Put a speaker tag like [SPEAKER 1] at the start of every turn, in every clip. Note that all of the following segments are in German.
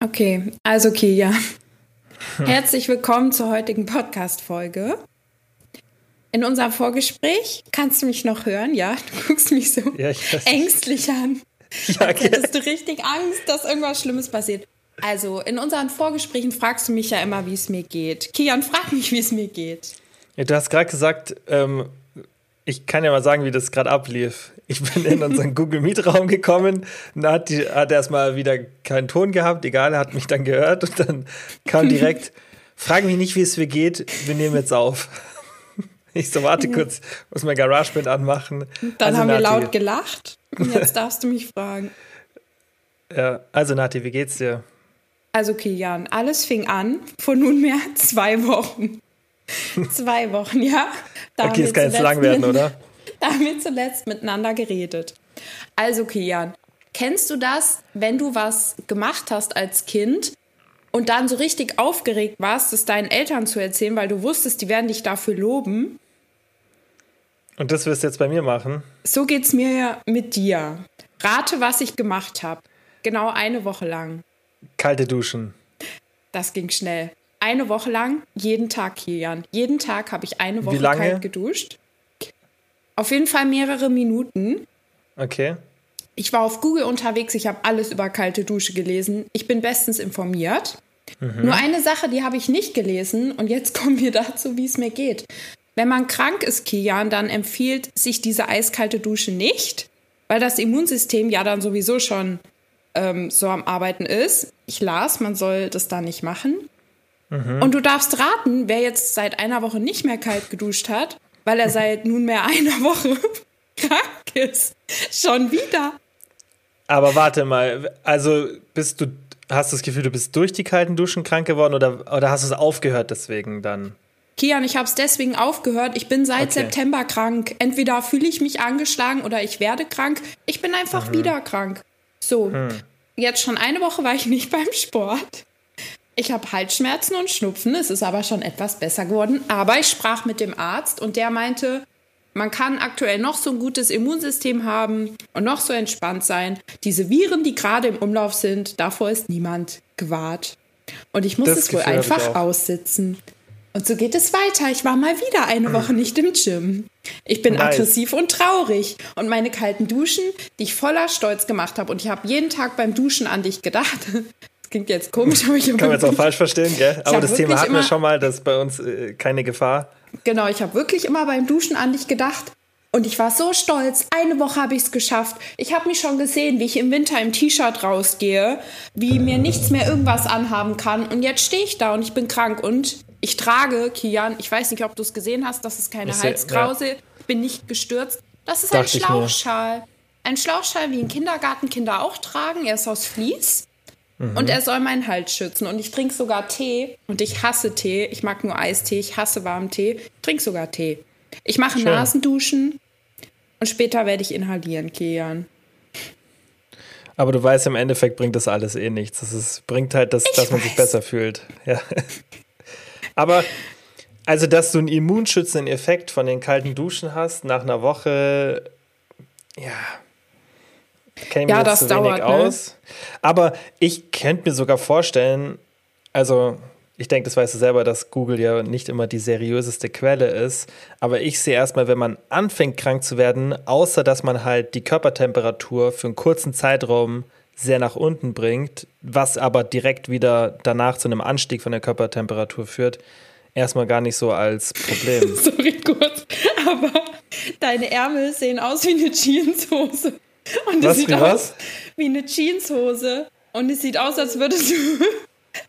[SPEAKER 1] Okay, also Kia. Herzlich willkommen zur heutigen Podcast-Folge. In unserem Vorgespräch kannst du mich noch hören, ja? Du guckst mich so ja, ängstlich an. Ja, als hättest du richtig Angst, dass irgendwas Schlimmes passiert. Also, in unseren Vorgesprächen fragst du mich ja immer, wie es mir geht. Kian, frag mich, wie es mir geht.
[SPEAKER 2] Ja, du hast gerade gesagt, ähm, ich kann ja mal sagen, wie das gerade ablief. Ich bin in unseren Google Meet Raum gekommen und hat, die, hat erstmal wieder keinen Ton gehabt, egal, hat mich dann gehört und dann kam direkt, frag mich nicht, wie es mir geht, wir nehmen jetzt auf. Ich so, warte kurz, muss mein GarageBand anmachen.
[SPEAKER 1] Dann also, haben wir laut gelacht und jetzt darfst du mich fragen.
[SPEAKER 2] Ja, also Nati, wie geht's dir?
[SPEAKER 1] Also Kilian, alles fing an vor nunmehr zwei Wochen. zwei Wochen, ja.
[SPEAKER 2] Da okay, es kann jetzt lang werden, oder?
[SPEAKER 1] Da haben wir zuletzt miteinander geredet. Also, Kian, kennst du das, wenn du was gemacht hast als Kind und dann so richtig aufgeregt warst, es deinen Eltern zu erzählen, weil du wusstest, die werden dich dafür loben?
[SPEAKER 2] Und das wirst du jetzt bei mir machen?
[SPEAKER 1] So geht's mir ja mit dir. Rate, was ich gemacht habe. Genau eine Woche lang.
[SPEAKER 2] Kalte Duschen.
[SPEAKER 1] Das ging schnell. Eine Woche lang, jeden Tag, Kilian. Jeden Tag habe ich eine Woche kalt geduscht. Auf jeden Fall mehrere Minuten.
[SPEAKER 2] Okay.
[SPEAKER 1] Ich war auf Google unterwegs, ich habe alles über kalte Dusche gelesen. Ich bin bestens informiert. Mhm. Nur eine Sache, die habe ich nicht gelesen und jetzt kommen wir dazu, wie es mir geht. Wenn man krank ist, Kian, dann empfiehlt sich diese eiskalte Dusche nicht, weil das Immunsystem ja dann sowieso schon ähm, so am Arbeiten ist. Ich las, man soll das da nicht machen. Mhm. Und du darfst raten, wer jetzt seit einer Woche nicht mehr kalt geduscht hat weil er seit nunmehr einer Woche krank ist. Schon wieder.
[SPEAKER 2] Aber warte mal, also bist du, hast du das Gefühl, du bist durch die kalten Duschen krank geworden oder, oder hast du es aufgehört deswegen dann?
[SPEAKER 1] Kian, ich habe es deswegen aufgehört. Ich bin seit okay. September krank. Entweder fühle ich mich angeschlagen oder ich werde krank. Ich bin einfach mhm. wieder krank. So, mhm. jetzt schon eine Woche war ich nicht beim Sport. Ich habe Halsschmerzen und Schnupfen, es ist aber schon etwas besser geworden. Aber ich sprach mit dem Arzt und der meinte, man kann aktuell noch so ein gutes Immunsystem haben und noch so entspannt sein. Diese Viren, die gerade im Umlauf sind, davor ist niemand gewahrt. Und ich muss das es wohl einfach aussitzen. Und so geht es weiter. Ich war mal wieder eine Woche nicht im Gym. Ich bin nice. aggressiv und traurig. Und meine kalten Duschen, die ich voller Stolz gemacht habe. Und ich habe jeden Tag beim Duschen an dich gedacht klingt jetzt komisch, aber ich
[SPEAKER 2] Kann man jetzt auch falsch verstehen, gell? Aber das Thema hatten wir schon mal, das ist bei uns äh, keine Gefahr.
[SPEAKER 1] Genau, ich habe wirklich immer beim Duschen an dich gedacht. Und ich war so stolz. Eine Woche habe ich es geschafft. Ich habe mich schon gesehen, wie ich im Winter im T-Shirt rausgehe, wie mir nichts mehr irgendwas anhaben kann. Und jetzt stehe ich da und ich bin krank. Und ich trage, Kian, ich weiß nicht, ob du es gesehen hast, das ist keine ich Halskrause. Ja. Ich bin nicht gestürzt. Das ist Dachte ein Schlauchschal. Ein Schlauchschal, wie in Kindergartenkinder auch tragen. Er ist aus Vlies. Mhm. Und er soll meinen Hals schützen. Und ich trinke sogar Tee. Und ich hasse Tee. Ich mag nur Eistee. Ich hasse warmen Tee. Ich trinke sogar Tee. Ich mache Schön. Nasenduschen. Und später werde ich inhalieren, Kian.
[SPEAKER 2] Aber du weißt, im Endeffekt bringt das alles eh nichts. Es bringt halt, das, dass man sich besser fühlt. Ja. Aber also, dass du einen immunschützenden Effekt von den kalten Duschen hast nach einer Woche, ja, Kenne ja, das zu dauert, wenig ne? aus. Aber ich könnte mir sogar vorstellen, also ich denke, das weißt du selber, dass Google ja nicht immer die seriöseste Quelle ist. Aber ich sehe erstmal, wenn man anfängt krank zu werden, außer dass man halt die Körpertemperatur für einen kurzen Zeitraum sehr nach unten bringt, was aber direkt wieder danach zu einem Anstieg von der Körpertemperatur führt, erstmal gar nicht so als Problem.
[SPEAKER 1] Sorry kurz, aber deine Ärmel sehen aus wie eine Jeanshose. Und es sieht aus wie eine Jeanshose. Und es sieht aus, als würdest du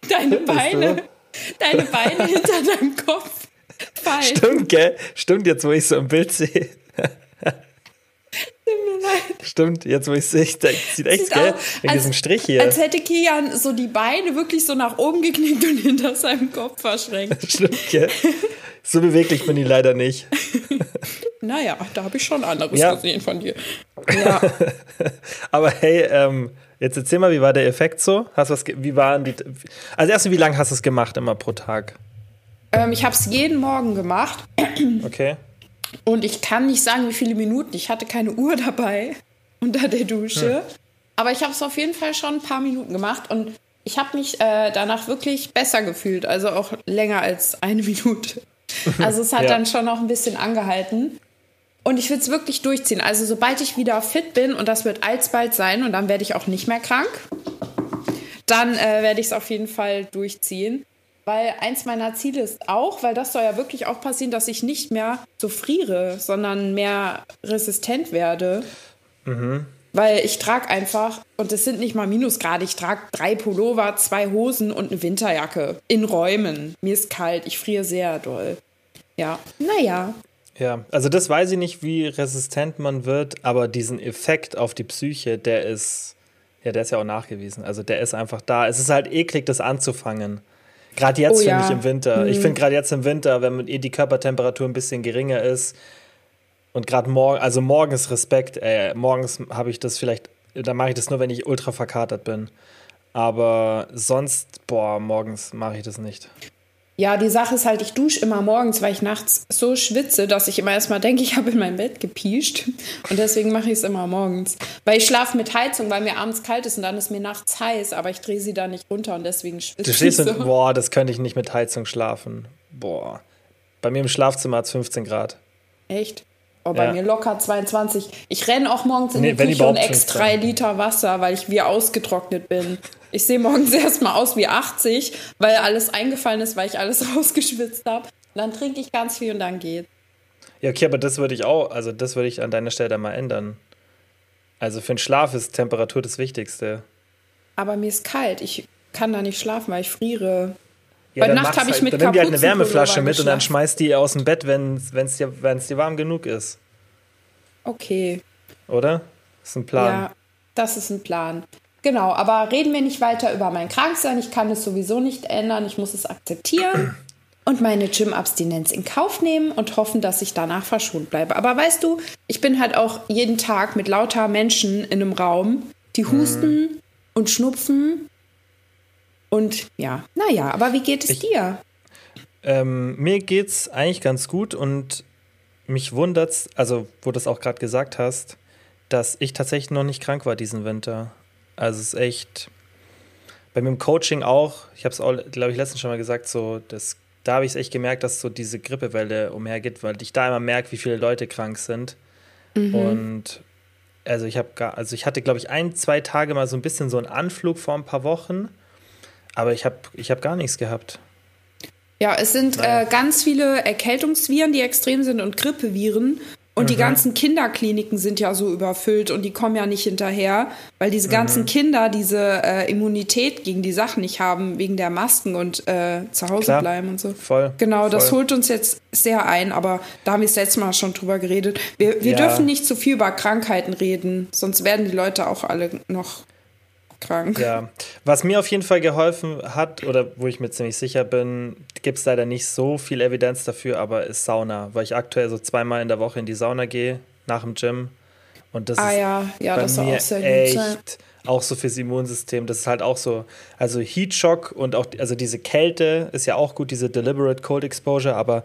[SPEAKER 1] deine Beine, deine Beine hinter deinem Kopf fallen.
[SPEAKER 2] Stimmt, gell? Stimmt, jetzt wo ich so im Bild sehe. Stimmt, jetzt wo ich sehe, sieht echt, sieht gell? In diesem Strich hier.
[SPEAKER 1] Als hätte Kian so die Beine wirklich so nach oben geknickt und hinter seinem Kopf verschränkt.
[SPEAKER 2] Stimmt, gell? So beweglich bin ich leider nicht.
[SPEAKER 1] naja, da habe ich schon anderes ja. gesehen von dir. Ja.
[SPEAKER 2] Aber hey, ähm, jetzt erzähl mal, wie war der Effekt so? Hast was, wie waren die, also erstmal, wie lange hast du es gemacht immer pro Tag?
[SPEAKER 1] Ähm, ich habe es jeden Morgen gemacht.
[SPEAKER 2] Okay.
[SPEAKER 1] Und ich kann nicht sagen, wie viele Minuten. Ich hatte keine Uhr dabei unter der Dusche. Hm. Aber ich habe es auf jeden Fall schon ein paar Minuten gemacht und ich habe mich äh, danach wirklich besser gefühlt, also auch länger als eine Minute. Also es hat ja. dann schon noch ein bisschen angehalten. Und ich will es wirklich durchziehen. Also sobald ich wieder fit bin, und das wird alsbald sein, und dann werde ich auch nicht mehr krank, dann äh, werde ich es auf jeden Fall durchziehen. Weil eins meiner Ziele ist auch, weil das soll ja wirklich auch passieren, dass ich nicht mehr so friere, sondern mehr resistent werde. Mhm. Weil ich trage einfach, und es sind nicht mal Minusgrade, ich trage drei Pullover, zwei Hosen und eine Winterjacke in Räumen. Mir ist kalt, ich friere sehr doll. Ja, naja.
[SPEAKER 2] Ja, also das weiß ich nicht, wie resistent man wird, aber diesen Effekt auf die Psyche, der ist, ja, der ist ja auch nachgewiesen. Also der ist einfach da. Es ist halt eklig, das anzufangen. Gerade jetzt, oh, finde ja. ich, im Winter. Mhm. Ich finde gerade jetzt im Winter, wenn eh die Körpertemperatur ein bisschen geringer ist, und gerade morgen, also morgens Respekt, ey, morgens habe ich das vielleicht, da mache ich das nur, wenn ich ultra verkatert bin. Aber sonst, boah, morgens mache ich das nicht.
[SPEAKER 1] Ja, die Sache ist halt, ich dusche immer morgens, weil ich nachts so schwitze, dass ich immer erstmal denke, ich habe in mein Bett gepiescht. Und deswegen mache ich es immer morgens. Weil ich schlafe mit Heizung, weil mir abends kalt ist und dann ist mir nachts heiß, aber ich drehe sie da nicht runter und deswegen schwitze
[SPEAKER 2] ich. Du stehst so. und, boah, das könnte ich nicht mit Heizung schlafen. Boah. Bei mir im Schlafzimmer hat es 15 Grad.
[SPEAKER 1] Echt? Oh, bei ja. mir locker 22. Ich renne auch morgens in nee, die Küche und extra drei Liter Wasser, weil ich wie ausgetrocknet bin. Ich sehe morgens erstmal aus wie 80, weil alles eingefallen ist, weil ich alles rausgeschwitzt habe. Dann trinke ich ganz viel und dann geht.
[SPEAKER 2] Ja, okay, aber das würde ich auch, also das würde ich an deiner Stelle mal ändern. Also für den Schlaf ist Temperatur das Wichtigste.
[SPEAKER 1] Aber mir ist kalt. Ich kann da nicht schlafen, weil ich friere. Ja, Bei Nacht habe ich halt, mit
[SPEAKER 2] Dann nimm dir halt eine Wärmeflasche mit und dann schmeißt die aus dem Bett, wenn es dir, dir warm genug ist.
[SPEAKER 1] Okay.
[SPEAKER 2] Oder? Das ist ein Plan. Ja,
[SPEAKER 1] das ist ein Plan. Genau, aber reden wir nicht weiter über mein Kranksein. Ich kann es sowieso nicht ändern. Ich muss es akzeptieren und meine Gym-Abstinenz in Kauf nehmen und hoffen, dass ich danach verschont bleibe. Aber weißt du, ich bin halt auch jeden Tag mit lauter Menschen in einem Raum, die husten mm. und schnupfen. Und ja, naja, aber wie geht es ich, dir?
[SPEAKER 2] Ähm, mir geht's eigentlich ganz gut und mich wundert's, also wo du das auch gerade gesagt hast, dass ich tatsächlich noch nicht krank war diesen Winter. Also es ist echt, bei mir im Coaching auch, ich habe es auch, glaube ich, letztens schon mal gesagt, so, das, da habe ich es echt gemerkt, dass so diese Grippewelle umhergeht, weil ich da immer merke, wie viele Leute krank sind. Mhm. Und also ich habe gar, also ich hatte, glaube ich, ein, zwei Tage mal so ein bisschen so einen Anflug vor ein paar Wochen, aber ich habe ich hab gar nichts gehabt.
[SPEAKER 1] Ja, es sind äh, ganz viele Erkältungsviren, die extrem sind und Grippeviren. Und mhm. die ganzen Kinderkliniken sind ja so überfüllt und die kommen ja nicht hinterher, weil diese ganzen mhm. Kinder diese äh, Immunität gegen die Sachen nicht haben, wegen der Masken und äh, zu Hause Klar. bleiben und so.
[SPEAKER 2] Voll.
[SPEAKER 1] Genau,
[SPEAKER 2] voll.
[SPEAKER 1] das holt uns jetzt sehr ein, aber da haben wir das letzte Mal schon drüber geredet. Wir, wir ja. dürfen nicht zu viel über Krankheiten reden, sonst werden die Leute auch alle noch krank.
[SPEAKER 2] Ja, was mir auf jeden Fall geholfen hat, oder wo ich mir ziemlich sicher bin, gibt es leider nicht so viel Evidenz dafür, aber ist Sauna, weil ich aktuell so zweimal in der Woche in die Sauna gehe, nach dem Gym. Und das
[SPEAKER 1] ah,
[SPEAKER 2] ist
[SPEAKER 1] ja. Ja,
[SPEAKER 2] bei
[SPEAKER 1] das
[SPEAKER 2] mir auch sehr echt gut auch so fürs Immunsystem. Das ist halt auch so, also Heatshock und auch, also diese Kälte ist ja auch gut, diese Deliberate Cold Exposure, aber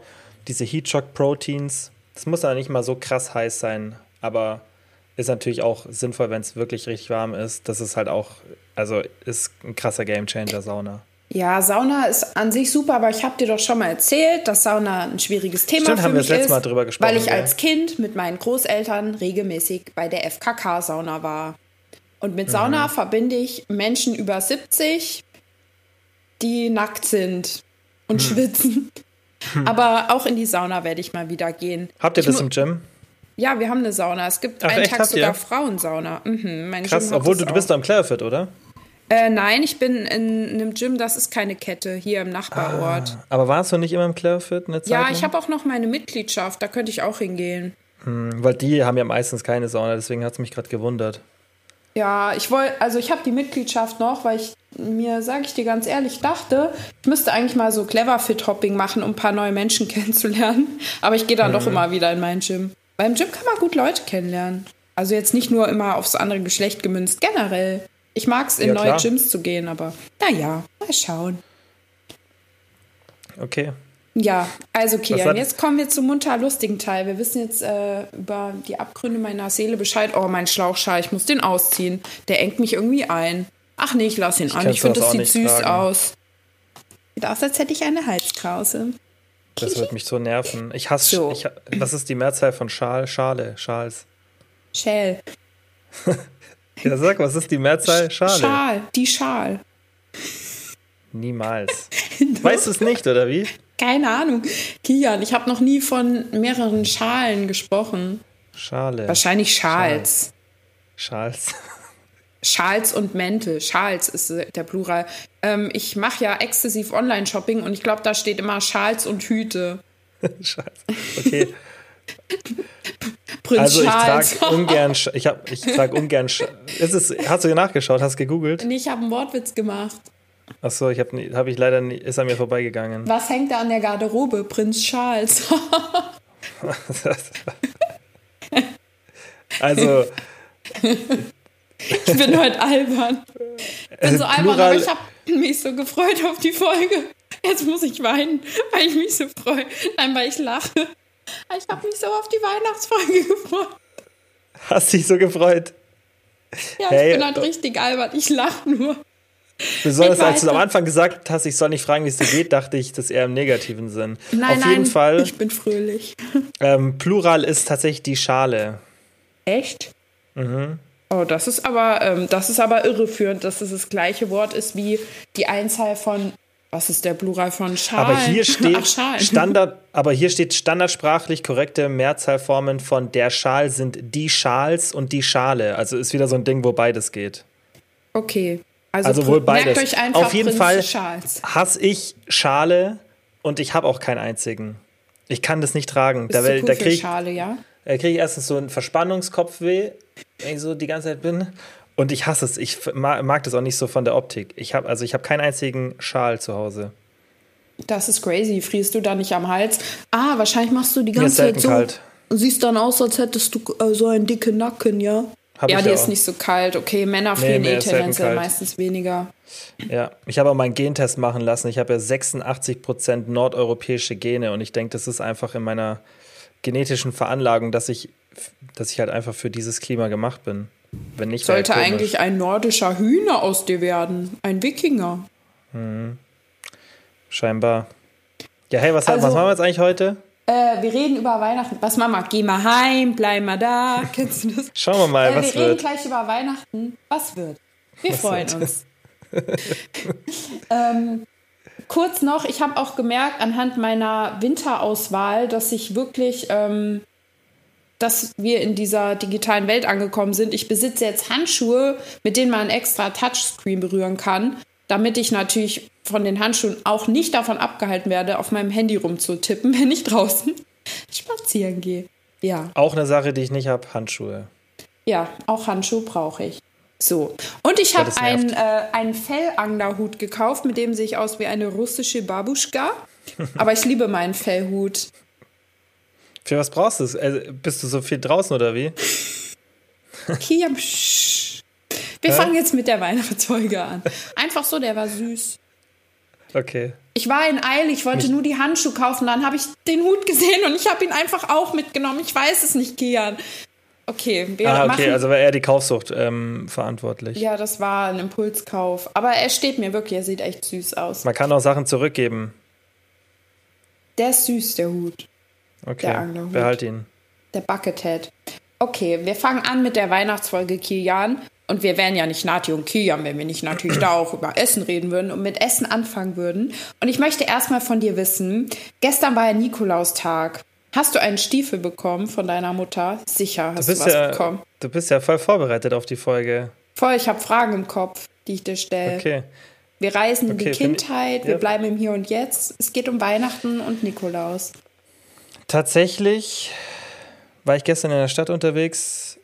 [SPEAKER 2] diese Heatshock Proteins, das muss ja nicht mal so krass heiß sein, aber ist natürlich auch sinnvoll, wenn es wirklich richtig warm ist. Das ist halt auch, also ist ein krasser Gamechanger Sauna.
[SPEAKER 1] Ja, Sauna ist an sich super, aber ich habe dir doch schon mal erzählt, dass Sauna ein schwieriges Thema
[SPEAKER 2] Stimmt,
[SPEAKER 1] für
[SPEAKER 2] haben mich
[SPEAKER 1] wir das
[SPEAKER 2] letzte Mal drüber gesprochen.
[SPEAKER 1] Weil ich ja. als Kind mit meinen Großeltern regelmäßig bei der FKK-Sauna war. Und mit Sauna mhm. verbinde ich Menschen über 70, die nackt sind und mhm. schwitzen. Mhm. Aber auch in die Sauna werde ich mal wieder gehen.
[SPEAKER 2] Habt ihr ich das im Gym?
[SPEAKER 1] Ja, wir haben eine Sauna. Es gibt Ach, einen? Tag sogar ihr? Frauensauna. Mhm,
[SPEAKER 2] Krass, obwohl du, du bist da im Clarefit, oder?
[SPEAKER 1] Äh, nein, ich bin in einem Gym, das ist keine Kette, hier im Nachbarort.
[SPEAKER 2] Ah, aber warst du nicht immer im Clarefit eine Zeit
[SPEAKER 1] Ja, ich habe auch noch meine Mitgliedschaft, da könnte ich auch hingehen.
[SPEAKER 2] Hm, weil die haben ja meistens keine Sauna, deswegen hat es mich gerade gewundert.
[SPEAKER 1] Ja, ich wollte, also ich habe die Mitgliedschaft noch, weil ich mir, sage ich dir ganz ehrlich, dachte, ich müsste eigentlich mal so clever Fit Hopping machen, um ein paar neue Menschen kennenzulernen. Aber ich gehe dann mhm. doch immer wieder in mein Gym. Beim Gym kann man gut Leute kennenlernen. Also jetzt nicht nur immer aufs andere Geschlecht gemünzt, generell. Ich mag es, in ja, neue klar. Gyms zu gehen, aber naja, mal schauen.
[SPEAKER 2] Okay.
[SPEAKER 1] Ja, also Kian, jetzt kommen wir zum munter lustigen Teil. Wir wissen jetzt äh, über die Abgründe meiner Seele Bescheid. Oh, mein Schlauchschal, ich muss den ausziehen. Der engt mich irgendwie ein. Ach nee, ich lasse ihn an. Ich finde, das sieht süß tragen. aus. Sieht aus, als hätte ich eine Halskrause.
[SPEAKER 2] Das wird mich so nerven. Ich hasse. So. Ich, was ist die Mehrzahl von Schal? Schale, Schals.
[SPEAKER 1] Schäl.
[SPEAKER 2] ja, sag, was ist die Mehrzahl? Schale.
[SPEAKER 1] Schal, die Schal.
[SPEAKER 2] Niemals. weißt du es nicht, oder wie?
[SPEAKER 1] Keine Ahnung. Kian, ich habe noch nie von mehreren Schalen gesprochen.
[SPEAKER 2] Schale.
[SPEAKER 1] Wahrscheinlich Schals.
[SPEAKER 2] Schals.
[SPEAKER 1] Schals und Mäntel. Schals ist der Plural. Ähm, ich mache ja exzessiv Online-Shopping und ich glaube, da steht immer Schals und Hüte.
[SPEAKER 2] Schals. Okay. Prinz also ich trage ungern, ich, hab, ich trage ungern. Ist es, hast du nachgeschaut? Hast du gegoogelt?
[SPEAKER 1] Nee, ich habe einen Wortwitz gemacht.
[SPEAKER 2] Ach so, ich habe hab ich leider nie, ist an mir vorbeigegangen.
[SPEAKER 1] Was hängt da an der Garderobe? Prinz Charles.
[SPEAKER 2] also
[SPEAKER 1] ich bin heute albern. Ich bin so albern, aber ich habe mich so gefreut auf die Folge. Jetzt muss ich weinen, weil ich mich so freue. Nein, weil ich lache. Ich habe mich so auf die Weihnachtsfolge gefreut.
[SPEAKER 2] Hast dich so gefreut?
[SPEAKER 1] Ja, hey, ich bin halt richtig albern. Ich lache nur.
[SPEAKER 2] Besonders als du am Anfang gesagt hast, ich soll nicht fragen, wie es dir geht, dachte ich, das eher im negativen Sinn.
[SPEAKER 1] Nein,
[SPEAKER 2] Auf jeden
[SPEAKER 1] nein,
[SPEAKER 2] Fall.
[SPEAKER 1] Ich bin fröhlich.
[SPEAKER 2] Ähm, Plural ist tatsächlich die Schale.
[SPEAKER 1] Echt?
[SPEAKER 2] Mhm.
[SPEAKER 1] Oh, das ist aber, ähm, das ist aber irreführend, dass es das gleiche Wort ist wie die Einzahl von was ist der Plural von Schalen?
[SPEAKER 2] Aber hier steht Ach, Standard, aber hier steht standardsprachlich korrekte Mehrzahlformen von der Schal sind die Schals und die Schale. Also ist wieder so ein Ding, wo beides geht.
[SPEAKER 1] Okay.
[SPEAKER 2] Also, also wohl beides. Euch einfach Auf jeden Prinz Fall hasse ich Schale und ich habe auch keinen einzigen. Ich kann das nicht tragen.
[SPEAKER 1] Bist da, da krieg, Schale, ja?
[SPEAKER 2] Da kriege ich erstens so einen Verspannungskopfweh, wenn ich so die ganze Zeit bin. Und ich hasse es. Ich mag das auch nicht so von der Optik. Ich habe also ich habe keinen einzigen Schal zu Hause.
[SPEAKER 1] Das ist crazy. Frierst du da nicht am Hals? Ah, wahrscheinlich machst du die ganze Zeit so. Kalt. Siehst dann aus, als hättest du äh, so einen dicken Nacken, ja? Hab ja, die ja ist nicht so kalt. Okay, Männer frieren nee, eh tendenziell meistens weniger.
[SPEAKER 2] Ja, ich habe auch meinen Gentest machen lassen. Ich habe ja 86% nordeuropäische Gene und ich denke, das ist einfach in meiner genetischen Veranlagung, dass ich, dass ich halt einfach für dieses Klima gemacht bin. Wenn nicht,
[SPEAKER 1] Sollte eigentlich ein nordischer Hühner aus dir werden. Ein Wikinger.
[SPEAKER 2] Mhm. Scheinbar. Ja, hey, was, also, was machen wir jetzt eigentlich heute?
[SPEAKER 1] Äh, wir reden über Weihnachten. Was Mama, geh mal heim, bleib mal da. Kennst du das?
[SPEAKER 2] Schauen wir mal, äh, was
[SPEAKER 1] wird. Wir reden gleich über Weihnachten. Was wird? Wir was freuen wird? uns. ähm, kurz noch, ich habe auch gemerkt anhand meiner Winterauswahl, dass ich wirklich, ähm, dass wir in dieser digitalen Welt angekommen sind. Ich besitze jetzt Handschuhe, mit denen man extra Touchscreen berühren kann, damit ich natürlich von den Handschuhen auch nicht davon abgehalten werde, auf meinem Handy rumzutippen, wenn ich draußen spazieren gehe. Ja.
[SPEAKER 2] Auch eine Sache, die ich nicht habe, Handschuhe.
[SPEAKER 1] Ja, auch Handschuhe brauche ich. So. Und ich habe einen, äh, einen Fellanglerhut gekauft, mit dem sehe ich aus wie eine russische Babuschka. Aber ich liebe meinen Fellhut.
[SPEAKER 2] Für was brauchst du es? Also, bist du so viel draußen oder wie?
[SPEAKER 1] Kia, Wir Hä? fangen jetzt mit der Weihnachtsfolge an. Einfach so, der war süß.
[SPEAKER 2] Okay.
[SPEAKER 1] Ich war in Eile, ich wollte nur die Handschuhe kaufen, dann habe ich den Hut gesehen und ich habe ihn einfach auch mitgenommen. Ich weiß es nicht, Kian. Okay,
[SPEAKER 2] wir ah, okay, machen, also war er die Kaufsucht ähm, verantwortlich.
[SPEAKER 1] Ja, das war ein Impulskauf. Aber er steht mir wirklich, er sieht echt süß aus.
[SPEAKER 2] Man kann auch Sachen zurückgeben.
[SPEAKER 1] Der ist süß, der Hut.
[SPEAKER 2] Okay, der Anglerhut. behalt ihn.
[SPEAKER 1] Der Buckethead. Okay, wir fangen an mit der Weihnachtsfolge Kilian. Und wir wären ja nicht Nati und Kilian, wenn wir nicht natürlich da auch über Essen reden würden und mit Essen anfangen würden. Und ich möchte erstmal von dir wissen, gestern war ja Nikolaustag. Hast du einen Stiefel bekommen von deiner Mutter? Sicher hast du, du was
[SPEAKER 2] ja,
[SPEAKER 1] bekommen.
[SPEAKER 2] Du bist ja voll vorbereitet auf die Folge.
[SPEAKER 1] Voll, ich habe Fragen im Kopf, die ich dir stelle.
[SPEAKER 2] Okay.
[SPEAKER 1] Wir reisen okay, in die Kindheit, ich, ja. wir bleiben im Hier und Jetzt. Es geht um Weihnachten und Nikolaus.
[SPEAKER 2] Tatsächlich war ich gestern in der Stadt unterwegs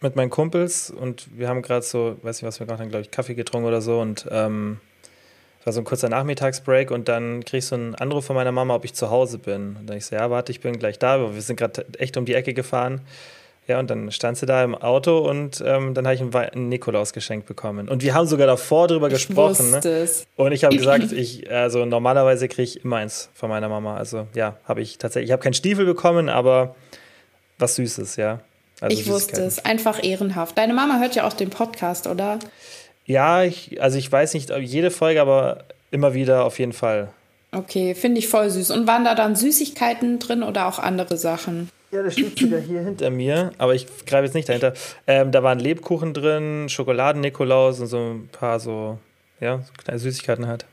[SPEAKER 2] mit meinen Kumpels und wir haben gerade so, weiß nicht was wir gerade haben, glaube ich, Kaffee getrunken oder so und ähm, war so ein kurzer Nachmittagsbreak und dann krieg ich so einen Anruf von meiner Mama, ob ich zu Hause bin. Und dann ich so, ja, warte, ich bin gleich da, aber wir sind gerade echt um die Ecke gefahren. Ja, und dann stand sie da im Auto und ähm, dann habe ich ein, ein Nikolaus geschenkt bekommen. Und wir haben sogar davor drüber ich gesprochen. Ne? Es. Und ich habe gesagt, ich, also normalerweise kriege ich immer eins von meiner Mama. Also ja, habe ich tatsächlich, ich habe keinen Stiefel bekommen, aber was Süßes, ja.
[SPEAKER 1] Also ich wusste es, einfach ehrenhaft. Deine Mama hört ja auch den Podcast, oder?
[SPEAKER 2] Ja, ich, also ich weiß nicht, jede Folge, aber immer wieder auf jeden Fall.
[SPEAKER 1] Okay, finde ich voll süß. Und waren da dann Süßigkeiten drin oder auch andere Sachen?
[SPEAKER 2] Ja, das steht sogar hier hinter mir, aber ich greife jetzt nicht dahinter. Ähm, da waren Lebkuchen drin, Schokoladen-Nikolaus und so ein paar so, ja, so kleine Süßigkeiten halt.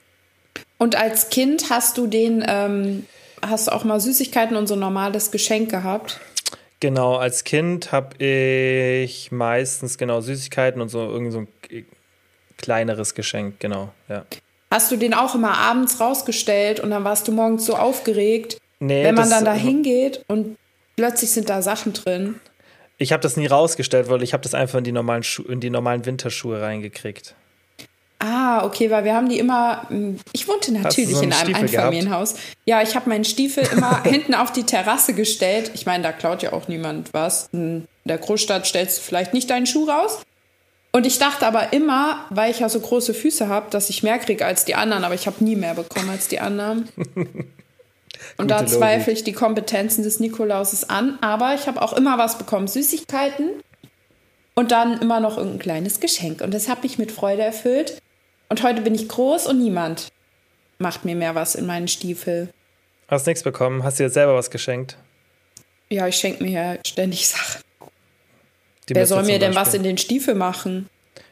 [SPEAKER 1] Und als Kind hast du den, ähm, hast du auch mal Süßigkeiten und so ein normales Geschenk gehabt?
[SPEAKER 2] Genau, als Kind habe ich meistens genau Süßigkeiten und so irgend so ein kleineres Geschenk, genau, ja.
[SPEAKER 1] Hast du den auch immer abends rausgestellt und dann warst du morgens so aufgeregt, nee, wenn man dann da hingeht und plötzlich sind da Sachen drin?
[SPEAKER 2] Ich habe das nie rausgestellt, weil ich habe das einfach in die normalen Schu in die normalen Winterschuhe reingekriegt.
[SPEAKER 1] Ah, okay, weil wir haben die immer. Hm, ich wohnte natürlich so in einem Stiefel Einfamilienhaus. Gehabt? Ja, ich habe meinen Stiefel immer hinten auf die Terrasse gestellt. Ich meine, da klaut ja auch niemand was. In der Großstadt stellst du vielleicht nicht deinen Schuh raus. Und ich dachte aber immer, weil ich ja so große Füße habe, dass ich mehr kriege als die anderen, aber ich habe nie mehr bekommen als die anderen. Und da zweifle ich die Kompetenzen des Nikolauses an. Aber ich habe auch immer was bekommen: Süßigkeiten und dann immer noch irgendein kleines Geschenk. Und das habe ich mit Freude erfüllt. Und heute bin ich groß und niemand macht mir mehr was in meinen Stiefel.
[SPEAKER 2] Hast nichts bekommen? Hast du jetzt selber was geschenkt?
[SPEAKER 1] Ja, ich schenke mir ja ständig Sachen. Wer soll mir denn was in den Stiefel machen?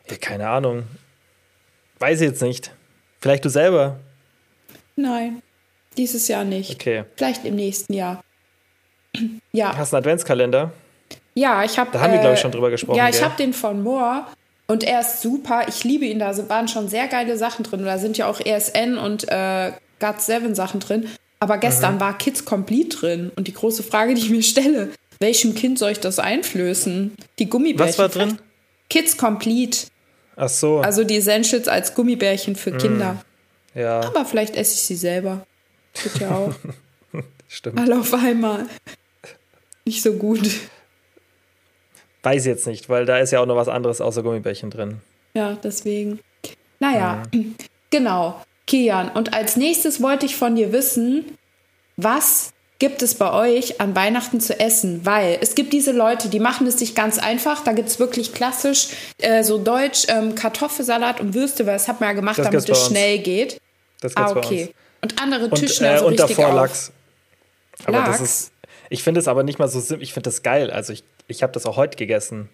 [SPEAKER 2] Ja, keine Ahnung. Weiß ich jetzt nicht. Vielleicht du selber?
[SPEAKER 1] Nein, dieses Jahr nicht.
[SPEAKER 2] Okay.
[SPEAKER 1] Vielleicht im nächsten Jahr. ja.
[SPEAKER 2] Hast du einen Adventskalender?
[SPEAKER 1] Ja, ich habe.
[SPEAKER 2] Da haben äh, wir, glaube ich, schon drüber gesprochen.
[SPEAKER 1] Ja, ich habe den von Moore und er ist super. Ich liebe ihn. Da waren schon sehr geile Sachen drin. Da sind ja auch ESN und äh, God 7 Sachen drin. Aber gestern mhm. war Kids Complete drin. Und die große Frage, die ich mir stelle, welchem Kind soll ich das einflößen? Die Gummibärchen.
[SPEAKER 2] Was war drin?
[SPEAKER 1] Kids Complete.
[SPEAKER 2] Ach so.
[SPEAKER 1] Also die Essentials als Gummibärchen für mm. Kinder.
[SPEAKER 2] Ja.
[SPEAKER 1] Aber vielleicht esse ich sie selber. Geht ja auch.
[SPEAKER 2] Stimmt.
[SPEAKER 1] Alle auf einmal. Nicht so gut.
[SPEAKER 2] Weiß jetzt nicht, weil da ist ja auch noch was anderes außer Gummibärchen drin.
[SPEAKER 1] Ja, deswegen. Naja, mhm. genau. Kian, und als nächstes wollte ich von dir wissen, was gibt es bei euch an Weihnachten zu essen? Weil es gibt diese Leute, die machen es sich ganz einfach. Da gibt es wirklich klassisch äh, so Deutsch ähm, Kartoffelsalat und Würste, weil das hat man ja gemacht, das damit es schnell geht.
[SPEAKER 2] Das gibt's ah, okay.
[SPEAKER 1] Und andere Tischler
[SPEAKER 2] und, äh,
[SPEAKER 1] so
[SPEAKER 2] und davor
[SPEAKER 1] auf.
[SPEAKER 2] Lachs. Aber
[SPEAKER 1] Lachs?
[SPEAKER 2] das ist, ich finde es aber nicht mal so simpel. Ich finde das geil. Also ich, ich habe das auch heute gegessen.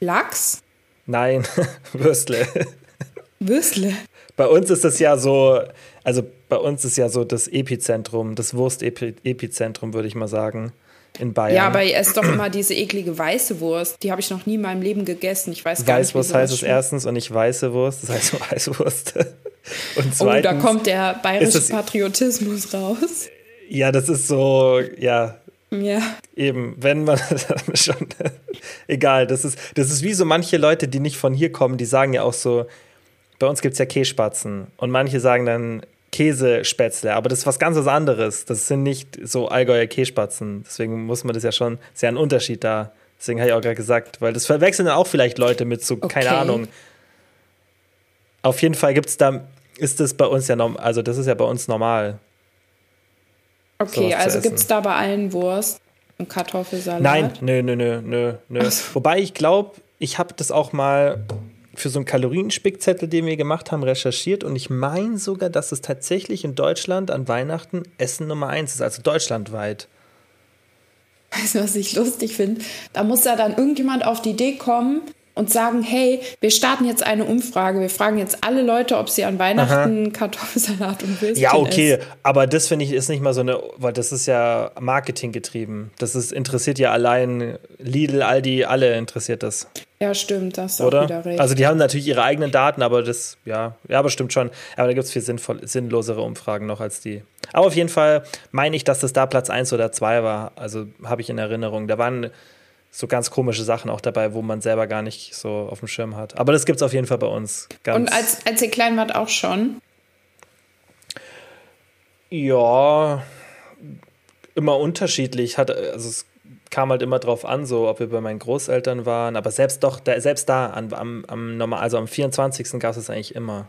[SPEAKER 1] Lachs?
[SPEAKER 2] Nein, Würstle.
[SPEAKER 1] Würstle?
[SPEAKER 2] Bei uns ist das ja so, also bei uns ist ja so das Epizentrum, das Wurstepizentrum, würde ich mal sagen, in Bayern.
[SPEAKER 1] Ja, aber ihr esst doch immer diese eklige weiße Wurst. Die habe ich noch nie in meinem Leben gegessen. Ich weiß gar
[SPEAKER 2] Weißwurst nicht, heißt es erstens und nicht weiße Wurst, das heißt Weißwurst. Und zweitens,
[SPEAKER 1] oh, da kommt der bayerische das, Patriotismus raus.
[SPEAKER 2] Ja, das ist so, ja.
[SPEAKER 1] Ja.
[SPEAKER 2] Eben, wenn man schon. egal, das ist, das ist wie so manche Leute, die nicht von hier kommen, die sagen ja auch so, bei uns gibt es ja Kässpatzen. Und manche sagen dann Käsespätzle, aber das ist was ganz was anderes. Das sind nicht so Allgäuer Kässpatzen. Deswegen muss man das ja schon, ist ja ein Unterschied da. Deswegen habe ich auch gerade gesagt, weil das verwechseln dann auch vielleicht Leute mit so, okay. keine Ahnung. Auf jeden Fall gibt es da, ist das bei uns ja normal, also das ist ja bei uns normal.
[SPEAKER 1] Okay, also gibt es da bei allen Wurst und Kartoffelsalat?
[SPEAKER 2] Nein, nö, nö, nö, nö, nö. Wobei ich glaube, ich habe das auch mal für so einen Kalorienspickzettel, den wir gemacht haben, recherchiert und ich meine sogar, dass es tatsächlich in Deutschland an Weihnachten Essen Nummer eins ist, also deutschlandweit.
[SPEAKER 1] Weißt du, was ich lustig finde? Da muss ja dann irgendjemand auf die Idee kommen, und sagen, hey, wir starten jetzt eine Umfrage. Wir fragen jetzt alle Leute, ob sie an Weihnachten Aha. Kartoffelsalat und Würstchen
[SPEAKER 2] Ja, okay,
[SPEAKER 1] essen.
[SPEAKER 2] aber das finde ich ist nicht mal so eine, weil das ist ja Marketing getrieben. Das ist, interessiert ja allein Lidl, Aldi, alle interessiert das.
[SPEAKER 1] Ja, stimmt, das ist
[SPEAKER 2] Oder?
[SPEAKER 1] auch wieder recht.
[SPEAKER 2] Also die haben natürlich ihre eigenen Daten, aber das, ja, ja, bestimmt schon. Aber da gibt es viel sinnvoll, sinnlosere Umfragen noch als die. Aber auf jeden Fall meine ich, dass das da Platz 1 oder 2 war. Also habe ich in Erinnerung. Da waren so ganz komische Sachen auch dabei, wo man selber gar nicht so auf dem Schirm hat. Aber das gibt es auf jeden Fall bei uns.
[SPEAKER 1] Und als, als ihr klein wart auch schon?
[SPEAKER 2] Ja, immer unterschiedlich. Hat, also es kam halt immer drauf an, so ob wir bei meinen Großeltern waren. Aber selbst doch, da, selbst da, an, am, am, normal, also am 24. gab es eigentlich immer.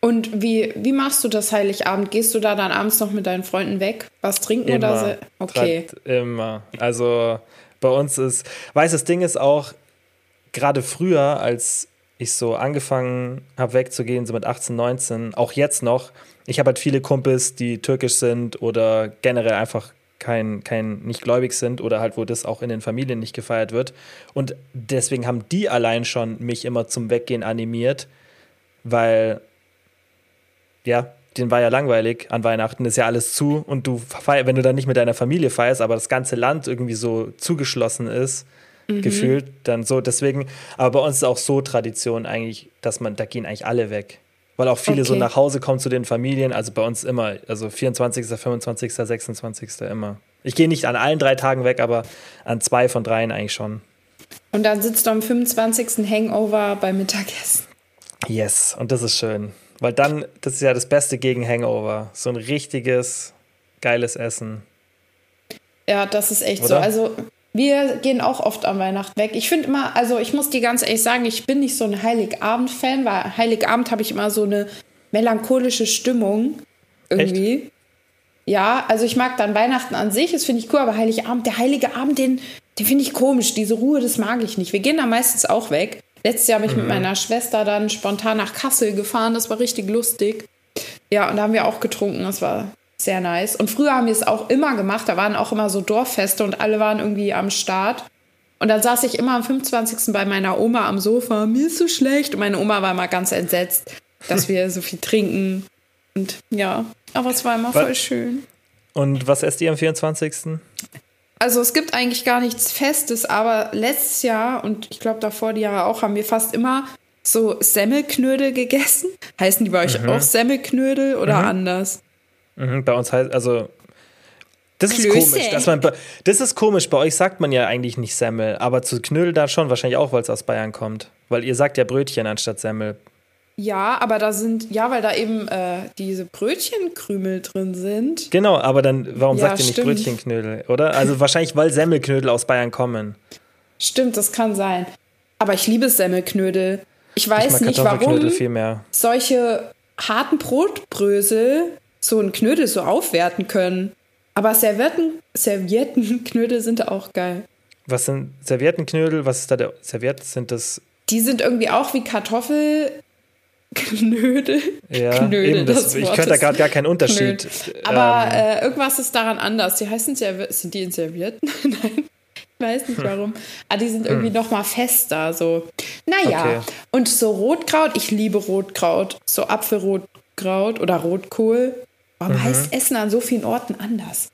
[SPEAKER 1] Und wie, wie machst du das Heiligabend? Gehst du da dann abends noch mit deinen Freunden weg? Was trinken
[SPEAKER 2] immer,
[SPEAKER 1] oder so? Okay.
[SPEAKER 2] Immer. Also bei uns ist, weiß das Ding ist auch, gerade früher, als ich so angefangen habe wegzugehen, so mit 18, 19, auch jetzt noch. Ich habe halt viele Kumpels, die türkisch sind oder generell einfach kein, kein nicht gläubig sind oder halt, wo das auch in den Familien nicht gefeiert wird. Und deswegen haben die allein schon mich immer zum Weggehen animiert, weil, ja, den war ja langweilig an Weihnachten, ist ja alles zu und du feierst, wenn du dann nicht mit deiner Familie feierst, aber das ganze Land irgendwie so zugeschlossen ist, mhm. gefühlt, dann so, deswegen, aber bei uns ist auch so Tradition eigentlich, dass man, da gehen eigentlich alle weg. Weil auch viele okay. so nach Hause kommen zu den Familien, also bei uns immer, also 24., 25., 26. immer. Ich gehe nicht an allen drei Tagen weg, aber an zwei von dreien eigentlich schon.
[SPEAKER 1] Und dann sitzt du am 25. Hangover beim Mittagessen.
[SPEAKER 2] Yes, und das ist schön. Weil dann, das ist ja das Beste gegen Hangover. So ein richtiges, geiles Essen.
[SPEAKER 1] Ja, das ist echt Oder? so. Also, wir gehen auch oft am Weihnachten weg. Ich finde immer, also ich muss dir ganz ehrlich sagen, ich bin nicht so ein Heiligabend-Fan, weil Heiligabend habe ich immer so eine melancholische Stimmung irgendwie. Echt? Ja, also ich mag dann Weihnachten an sich, das finde ich cool, aber Heiligabend, der heilige Abend, den, den finde ich komisch. Diese Ruhe, das mag ich nicht. Wir gehen da meistens auch weg. Letztes Jahr habe ich mhm. mit meiner Schwester dann spontan nach Kassel gefahren. Das war richtig lustig. Ja, und da haben wir auch getrunken. Das war sehr nice. Und früher haben wir es auch immer gemacht. Da waren auch immer so Dorffeste und alle waren irgendwie am Start. Und dann saß ich immer am 25. bei meiner Oma am Sofa. Mir ist so schlecht. Und meine Oma war immer ganz entsetzt, dass wir so viel trinken. Und ja, aber es war immer voll schön.
[SPEAKER 2] Und was esst ihr am 24.?
[SPEAKER 1] Also es gibt eigentlich gar nichts Festes, aber letztes Jahr und ich glaube davor die Jahre auch, haben wir fast immer so Semmelknödel gegessen. Heißen die bei euch mhm. auch Semmelknödel oder mhm. anders?
[SPEAKER 2] Mhm, bei uns heißt, also das Klöße. ist komisch, dass man das ist komisch. Bei euch sagt man ja eigentlich nicht Semmel, aber zu Knödel da schon wahrscheinlich auch, weil es aus Bayern kommt, weil ihr sagt ja Brötchen anstatt Semmel.
[SPEAKER 1] Ja, aber da sind, ja, weil da eben äh, diese Brötchenkrümel drin sind.
[SPEAKER 2] Genau, aber dann, warum ja, sagt ihr nicht stimmt. Brötchenknödel, oder? Also wahrscheinlich, weil Semmelknödel aus Bayern kommen.
[SPEAKER 1] Stimmt, das kann sein. Aber ich liebe Semmelknödel. Ich weiß ich nicht, warum solche harten Brotbrösel so einen Knödel so aufwerten können. Aber Servietten, Serviettenknödel sind auch geil.
[SPEAKER 2] Was sind Serviettenknödel? Was ist da der Serviette? Sind das.
[SPEAKER 1] Die sind irgendwie auch wie Kartoffel, Knödel.
[SPEAKER 2] Ja, Knödel, eben, das, das ich könnte da gerade gar keinen Unterschied.
[SPEAKER 1] Knödel. Aber ähm, äh, irgendwas ist daran anders. Die heißen Servietten. Sind die in Servietten? Nein. Ich weiß nicht warum. Aber ah, die sind irgendwie hm. noch mal fester. So. Naja. Okay. Und so Rotkraut. Ich liebe Rotkraut. So Apfelrotkraut oder Rotkohl. Warum mhm. heißt Essen an so vielen Orten anders?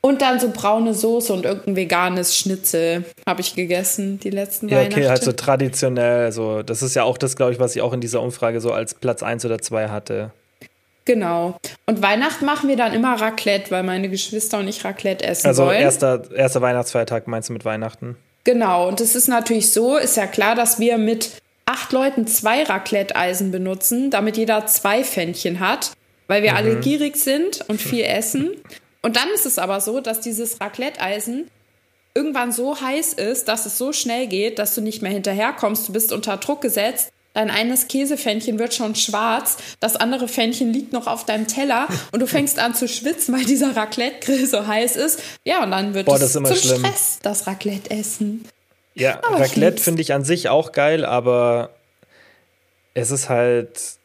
[SPEAKER 1] Und dann so braune Soße und irgendein veganes Schnitzel habe ich gegessen die letzten ja, Weihnachten.
[SPEAKER 2] okay, halt so traditionell. So. Das ist ja auch das, glaube ich, was ich auch in dieser Umfrage so als Platz 1 oder 2 hatte.
[SPEAKER 1] Genau. Und Weihnachten machen wir dann immer Raclette, weil meine Geschwister und ich Raclette essen
[SPEAKER 2] also
[SPEAKER 1] wollen.
[SPEAKER 2] Also erster, erster Weihnachtsfeiertag meinst du mit Weihnachten?
[SPEAKER 1] Genau. Und es ist natürlich so, ist ja klar, dass wir mit acht Leuten zwei Raclette-Eisen benutzen, damit jeder zwei Pfännchen hat, weil wir mhm. alle gierig sind und viel essen. Und dann ist es aber so, dass dieses Raclette-Eisen irgendwann so heiß ist, dass es so schnell geht, dass du nicht mehr hinterherkommst. Du bist unter Druck gesetzt. Dein eines Käsefännchen wird schon schwarz, das andere Fännchen liegt noch auf deinem Teller und du fängst an zu schwitzen, weil dieser Raclette-Grill so heiß ist. Ja, und dann wird Boah, es zum schlimm. Stress, das Raclette-Essen.
[SPEAKER 2] Ja, aber Raclette finde ich an sich auch geil, aber es ist halt,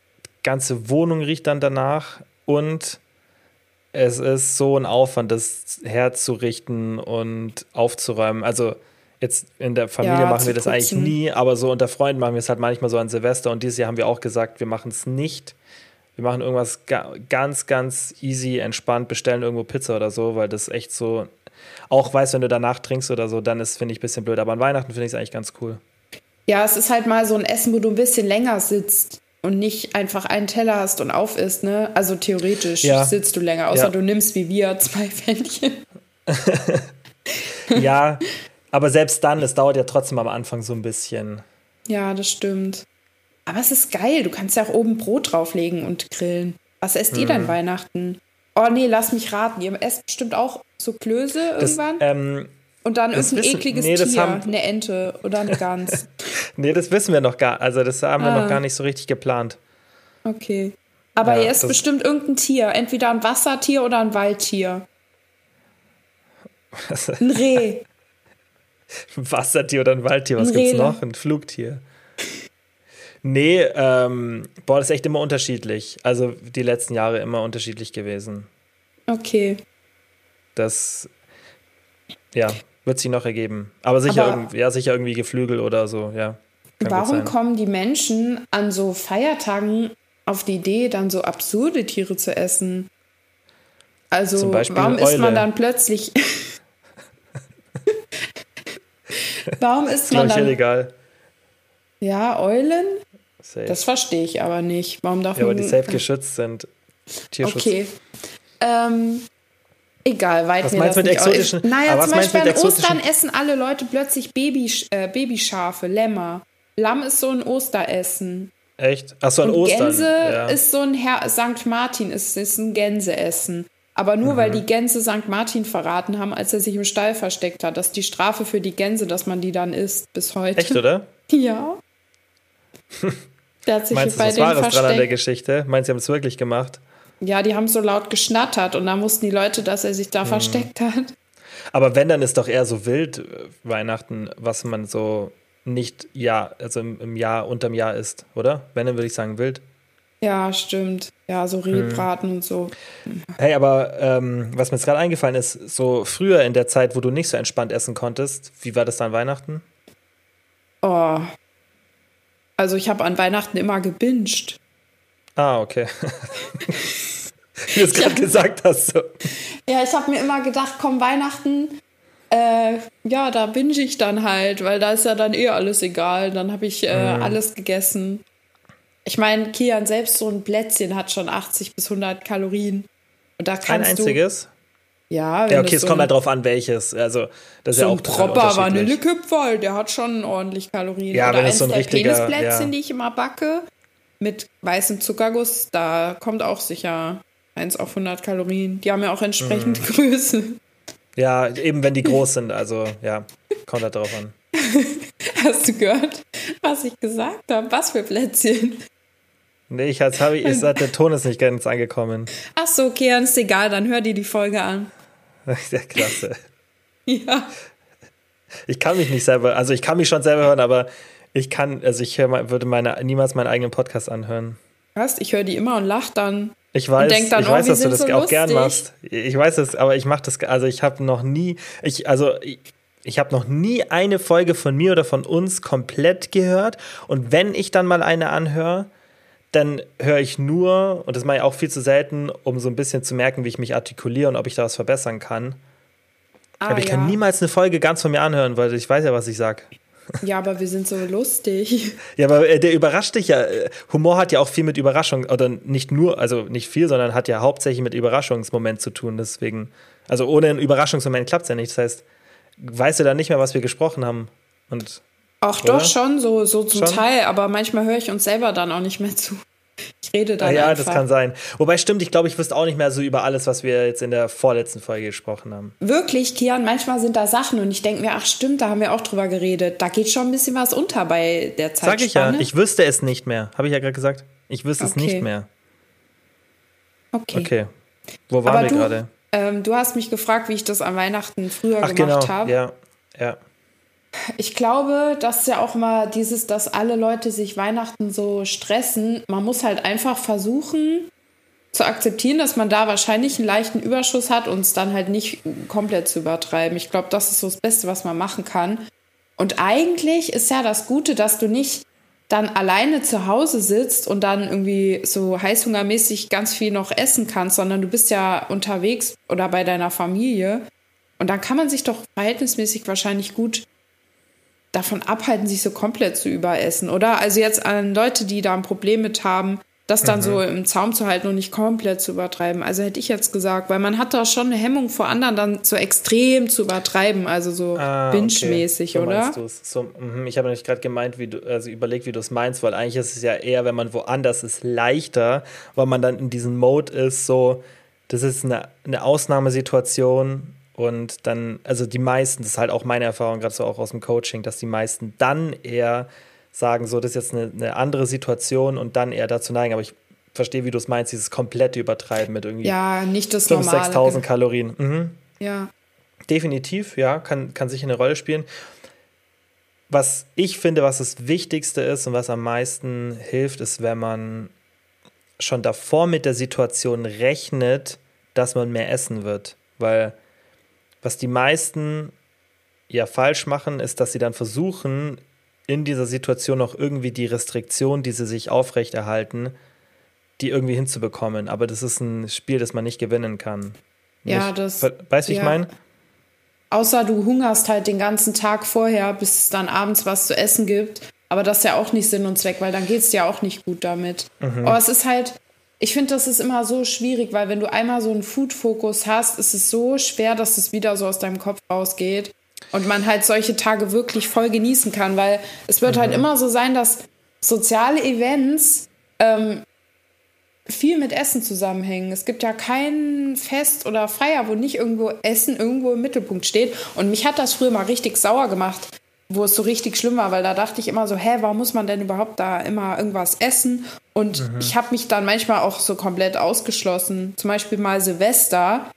[SPEAKER 2] ganze Wohnung riecht dann danach und es ist so ein Aufwand, das herzurichten und aufzuräumen. Also jetzt in der Familie ja, machen wir das putzen. eigentlich nie, aber so unter Freunden machen wir es halt manchmal so an Silvester und dieses Jahr haben wir auch gesagt, wir machen es nicht. Wir machen irgendwas ganz, ganz easy, entspannt, bestellen irgendwo Pizza oder so, weil das echt so, auch weiß, wenn du danach trinkst oder so, dann ist, finde ich, ein bisschen blöd. Aber an Weihnachten finde ich es eigentlich ganz cool.
[SPEAKER 1] Ja, es ist halt mal so ein Essen, wo du ein bisschen länger sitzt und nicht einfach einen Teller hast und auf isst, ne? Also theoretisch ja. sitzt du länger, außer ja. du nimmst wie wir zwei Pfännchen.
[SPEAKER 2] ja, aber selbst dann, es dauert ja trotzdem am Anfang so ein bisschen.
[SPEAKER 1] Ja, das stimmt. Aber es ist geil, du kannst ja auch oben Brot drauflegen und grillen. Was esst ihr denn mhm. Weihnachten? Oh nee, lass mich raten, ihr esst bestimmt auch so Klöße irgendwann? Das, ähm, und dann irgendein wissen, ekliges nee, Tier, haben, eine Ente oder eine Gans.
[SPEAKER 2] nee, das wissen wir noch gar, also das haben ah. wir noch gar nicht so richtig geplant.
[SPEAKER 1] Okay. Aber ja, ihr ist bestimmt irgendein Tier, entweder ein Wassertier oder ein Waldtier. Was? Ein Reh.
[SPEAKER 2] Ein Wassertier oder ein Waldtier, was ein gibt's noch? Ein Flugtier. Nee, ähm, boah, das ist echt immer unterschiedlich. Also die letzten Jahre immer unterschiedlich gewesen.
[SPEAKER 1] Okay.
[SPEAKER 2] Das, ja, wird sich noch ergeben. Aber sicher, Aber irgendwie, ja, sicher irgendwie Geflügel oder so, ja.
[SPEAKER 1] Warum kommen die Menschen an so Feiertagen auf die Idee, dann so absurde Tiere zu essen? Also, warum isst man dann plötzlich. warum isst man dann. illegal. Ja, Eulen? Safe. Das verstehe ich aber nicht. Warum darf
[SPEAKER 2] ja, man. Ja, weil die safe geschützt sind.
[SPEAKER 1] Tierschutz. Okay. Ähm, egal, weit was meinst du mit exotischen? Naja, zum Beispiel an Ostern essen alle Leute plötzlich Baby, äh, Babyschafe, Lämmer. Lamm ist so ein Osteressen.
[SPEAKER 2] Echt? Achso, ein Und Ostern.
[SPEAKER 1] Gänse ja. ist so ein Herr, St. Martin ist, ist ein Gänseessen. Aber nur mhm. weil die Gänse St. Martin verraten haben, als er sich im Stall versteckt hat. Das ist die Strafe für die Gänse, dass man die dann isst bis heute.
[SPEAKER 2] Echt, oder?
[SPEAKER 1] Ja.
[SPEAKER 2] Der hat sich Meinst bei du, was war das dran an der Geschichte? Meinst du, sie haben es wirklich gemacht?
[SPEAKER 1] Ja, die haben so laut geschnattert und da mussten die Leute, dass er sich da mhm. versteckt hat.
[SPEAKER 2] Aber wenn, dann ist doch eher so wild äh, Weihnachten, was man so nicht ja, also im, im Jahr, unterm Jahr isst, oder? Wenn, dann würde ich sagen wild.
[SPEAKER 1] Ja, stimmt. Ja, so Rehbraten hm. und so.
[SPEAKER 2] Hey, aber ähm, was mir jetzt gerade eingefallen ist, so früher in der Zeit, wo du nicht so entspannt essen konntest, wie war das dann Weihnachten?
[SPEAKER 1] Oh. Also ich habe an Weihnachten immer gebinged.
[SPEAKER 2] Ah, okay. wie du es gerade gesagt hast. So.
[SPEAKER 1] Ja, ich habe mir immer gedacht, komm, Weihnachten, äh, ja, da binge ich dann halt, weil da ist ja dann eh alles egal. Dann habe ich äh, mhm. alles gegessen. Ich meine, Kian, selbst so ein Plätzchen hat schon 80 bis 100 Kalorien. Und da kannst
[SPEAKER 2] Ein einziges?
[SPEAKER 1] Du, ja,
[SPEAKER 2] ja, okay, es so kommt halt drauf an, welches. Also, das ist
[SPEAKER 1] so
[SPEAKER 2] ja auch
[SPEAKER 1] ein Propper Vanillekipferl, der hat schon ordentlich Kalorien.
[SPEAKER 2] Ja, Oder wenn es so ein richtiger
[SPEAKER 1] Penisplätzchen, ja. die ich immer backe, mit weißem Zuckerguss, da kommt auch sicher eins auf 100 Kalorien. Die haben ja auch entsprechend mm. Größe.
[SPEAKER 2] Ja, eben wenn die groß sind, also ja, kommt halt drauf an.
[SPEAKER 1] Hast du gehört, was ich gesagt habe? Was für Plätzchen?
[SPEAKER 2] Nee, ich als habe ich, ich der Ton ist nicht ganz angekommen.
[SPEAKER 1] Ach so, okay, dann ist egal, dann hör dir die Folge an.
[SPEAKER 2] Ja, klasse.
[SPEAKER 1] ja.
[SPEAKER 2] Ich kann mich nicht selber, also ich kann mich schon selber hören, aber ich kann, also ich hör, würde meine, niemals meinen eigenen Podcast anhören.
[SPEAKER 1] Was? Ich höre die immer und lach dann.
[SPEAKER 2] Ich weiß, dann, ich oh, weiß, dass du das so auch lustig. gern machst. Ich weiß es, aber ich mache das, also ich habe noch nie, ich, also ich, ich habe noch nie eine Folge von mir oder von uns komplett gehört. Und wenn ich dann mal eine anhöre, dann höre ich nur, und das mache ich auch viel zu selten, um so ein bisschen zu merken, wie ich mich artikuliere und ob ich da was verbessern kann. Ah, aber ich ja. kann niemals eine Folge ganz von mir anhören, weil ich weiß ja, was ich sage.
[SPEAKER 1] Ja, aber wir sind so lustig.
[SPEAKER 2] Ja, aber äh, der überrascht dich ja. Äh, Humor hat ja auch viel mit Überraschung, oder nicht nur, also nicht viel, sondern hat ja hauptsächlich mit Überraschungsmoment zu tun. Deswegen, also ohne einen Überraschungsmoment klappt es ja nicht. Das heißt, weißt du dann nicht mehr, was wir gesprochen haben. Und
[SPEAKER 1] Ach Oder? doch, schon, so, so zum schon? Teil, aber manchmal höre ich uns selber dann auch nicht mehr zu. Ich rede dann. Ah,
[SPEAKER 2] ja,
[SPEAKER 1] einfach.
[SPEAKER 2] das kann sein. Wobei stimmt, ich glaube, ich wüsste auch nicht mehr so über alles, was wir jetzt in der vorletzten Folge gesprochen haben.
[SPEAKER 1] Wirklich, Kian, manchmal sind da Sachen und ich denke mir, ach stimmt, da haben wir auch drüber geredet. Da geht schon ein bisschen was unter bei der Zeit.
[SPEAKER 2] Sag ich ja, ich wüsste es nicht mehr. Habe ich ja gerade gesagt. Ich wüsste okay. es nicht mehr.
[SPEAKER 1] Okay.
[SPEAKER 2] Okay. Wo waren aber wir gerade?
[SPEAKER 1] Ähm, du hast mich gefragt, wie ich das an Weihnachten früher ach, gemacht
[SPEAKER 2] genau.
[SPEAKER 1] habe.
[SPEAKER 2] Ja, ja.
[SPEAKER 1] Ich glaube, das ist ja auch mal dieses, dass alle Leute sich Weihnachten so stressen. Man muss halt einfach versuchen zu akzeptieren, dass man da wahrscheinlich einen leichten Überschuss hat und es dann halt nicht komplett zu übertreiben. Ich glaube, das ist so das Beste, was man machen kann. Und eigentlich ist ja das Gute, dass du nicht dann alleine zu Hause sitzt und dann irgendwie so heißhungermäßig ganz viel noch essen kannst, sondern du bist ja unterwegs oder bei deiner Familie. Und dann kann man sich doch verhältnismäßig wahrscheinlich gut davon abhalten, sich so komplett zu überessen, oder? Also jetzt an Leute, die da ein Problem mit haben, das dann mhm. so im Zaum zu halten und nicht komplett zu übertreiben. Also hätte ich jetzt gesagt, weil man hat da schon eine Hemmung vor anderen dann so extrem zu übertreiben, also so ah, binge-mäßig,
[SPEAKER 2] okay.
[SPEAKER 1] so oder?
[SPEAKER 2] So, mh, ich habe nämlich gerade gemeint, wie du, also überlegt, wie du es meinst, weil eigentlich ist es ja eher, wenn man woanders ist, leichter, weil man dann in diesem Mode ist, so, das ist eine, eine Ausnahmesituation und dann, also die meisten, das ist halt auch meine Erfahrung, gerade so auch aus dem Coaching, dass die meisten dann eher sagen, so, das ist jetzt eine, eine andere Situation und dann eher dazu neigen. Aber ich verstehe, wie du es meinst, dieses komplette Übertreiben mit irgendwie
[SPEAKER 1] ja, nicht das 5.000,
[SPEAKER 2] 6.000 Kalorien. Mhm.
[SPEAKER 1] Ja.
[SPEAKER 2] Definitiv, ja, kann, kann sicher eine Rolle spielen. was ich finde, was das Wichtigste ist und was am meisten hilft, ist, wenn man schon davor mit der Situation rechnet, dass man mehr essen wird. Weil was die meisten ja falsch machen, ist, dass sie dann versuchen, in dieser Situation noch irgendwie die Restriktion, die sie sich aufrechterhalten, die irgendwie hinzubekommen. Aber das ist ein Spiel, das man nicht gewinnen kann.
[SPEAKER 1] Ja, nicht, das.
[SPEAKER 2] Weißt du, ja. ich meine?
[SPEAKER 1] Außer du hungerst halt den ganzen Tag vorher, bis es dann abends was zu essen gibt. Aber das ist ja auch nicht Sinn und Zweck, weil dann geht es dir auch nicht gut damit. Mhm. Aber es ist halt, ich finde, das ist immer so schwierig, weil wenn du einmal so einen Food-Fokus hast, ist es so schwer, dass es wieder so aus deinem Kopf rausgeht und man halt solche Tage wirklich voll genießen kann, weil es wird halt mhm. halt immer so sein, dass soziale Events ähm, viel mit Essen zusammenhängen. Es gibt ja kein Fest oder Feier, wo nicht irgendwo Essen irgendwo im Mittelpunkt steht. Und mich hat das früher mal richtig sauer gemacht, wo es so richtig schlimm war, weil da dachte ich immer so, hä, warum muss man denn überhaupt da immer irgendwas essen? Und mhm. ich habe mich dann manchmal auch so komplett ausgeschlossen. Zum Beispiel mal Silvester.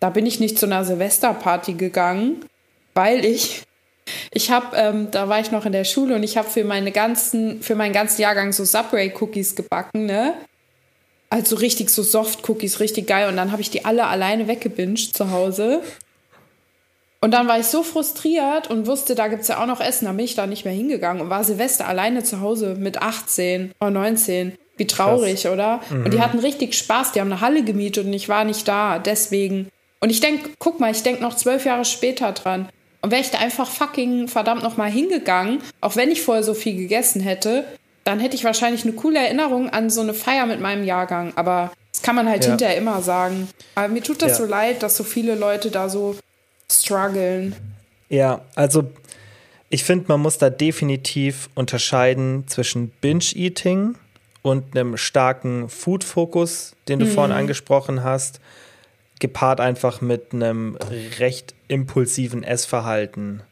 [SPEAKER 1] Da bin ich nicht zu einer Silvesterparty gegangen, weil ich ich habe, ähm, da war ich noch in der Schule und ich habe für meine ganzen, für meinen ganzen Jahrgang so Subway Cookies gebacken, ne? Also richtig so Soft Cookies, richtig geil. Und dann habe ich die alle alleine weggebinged zu Hause. Und dann war ich so frustriert und wusste, da gibt es ja auch noch Essen. Dann bin ich da nicht mehr hingegangen und war Silvester alleine zu Hause mit 18 oder 19. Wie traurig, Krass. oder? Mhm. Und die mhm. hatten richtig Spaß. Die haben eine Halle gemietet und ich war nicht da. Deswegen. Und ich denke, guck mal, ich denke noch zwölf Jahre später dran. Und wäre ich da einfach fucking verdammt nochmal hingegangen, auch wenn ich vorher so viel gegessen hätte, dann hätte ich wahrscheinlich eine coole Erinnerung an so eine Feier mit meinem Jahrgang. Aber das kann man halt ja. hinterher immer sagen. Aber mir tut das ja. so leid, dass so viele Leute da so strugglen.
[SPEAKER 2] Ja, also ich finde, man muss da definitiv unterscheiden zwischen Binge-Eating und einem starken Food-Fokus, den du mhm. vorhin angesprochen hast, gepaart einfach mit einem recht impulsiven Essverhalten.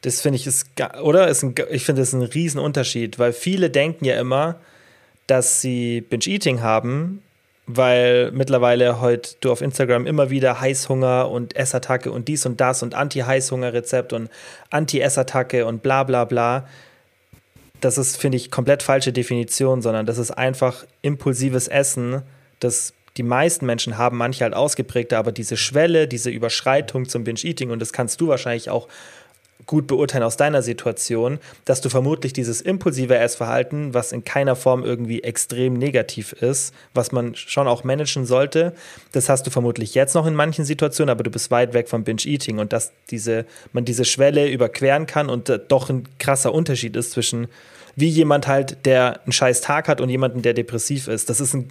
[SPEAKER 2] Das finde ich ist, oder? Ist ein, ich finde das ist ein Riesenunterschied, weil viele denken ja immer, dass sie Binge-Eating haben, weil mittlerweile heute du auf Instagram immer wieder Heißhunger und Essattacke und dies und das und Anti-Heißhunger-Rezept und Anti-Essattacke und bla bla bla. Das ist, finde ich, komplett falsche Definition, sondern das ist einfach impulsives Essen, das die meisten Menschen haben, manche halt ausgeprägter, aber diese Schwelle, diese Überschreitung zum Binge-Eating, und das kannst du wahrscheinlich auch gut beurteilen aus deiner Situation, dass du vermutlich dieses impulsive Essverhalten, was in keiner Form irgendwie extrem negativ ist, was man schon auch managen sollte, das hast du vermutlich jetzt noch in manchen Situationen, aber du bist weit weg vom Binge-Eating und dass diese, man diese Schwelle überqueren kann und äh, doch ein krasser Unterschied ist zwischen wie jemand halt, der einen scheiß Tag hat und jemanden, der depressiv ist. Das ist ein,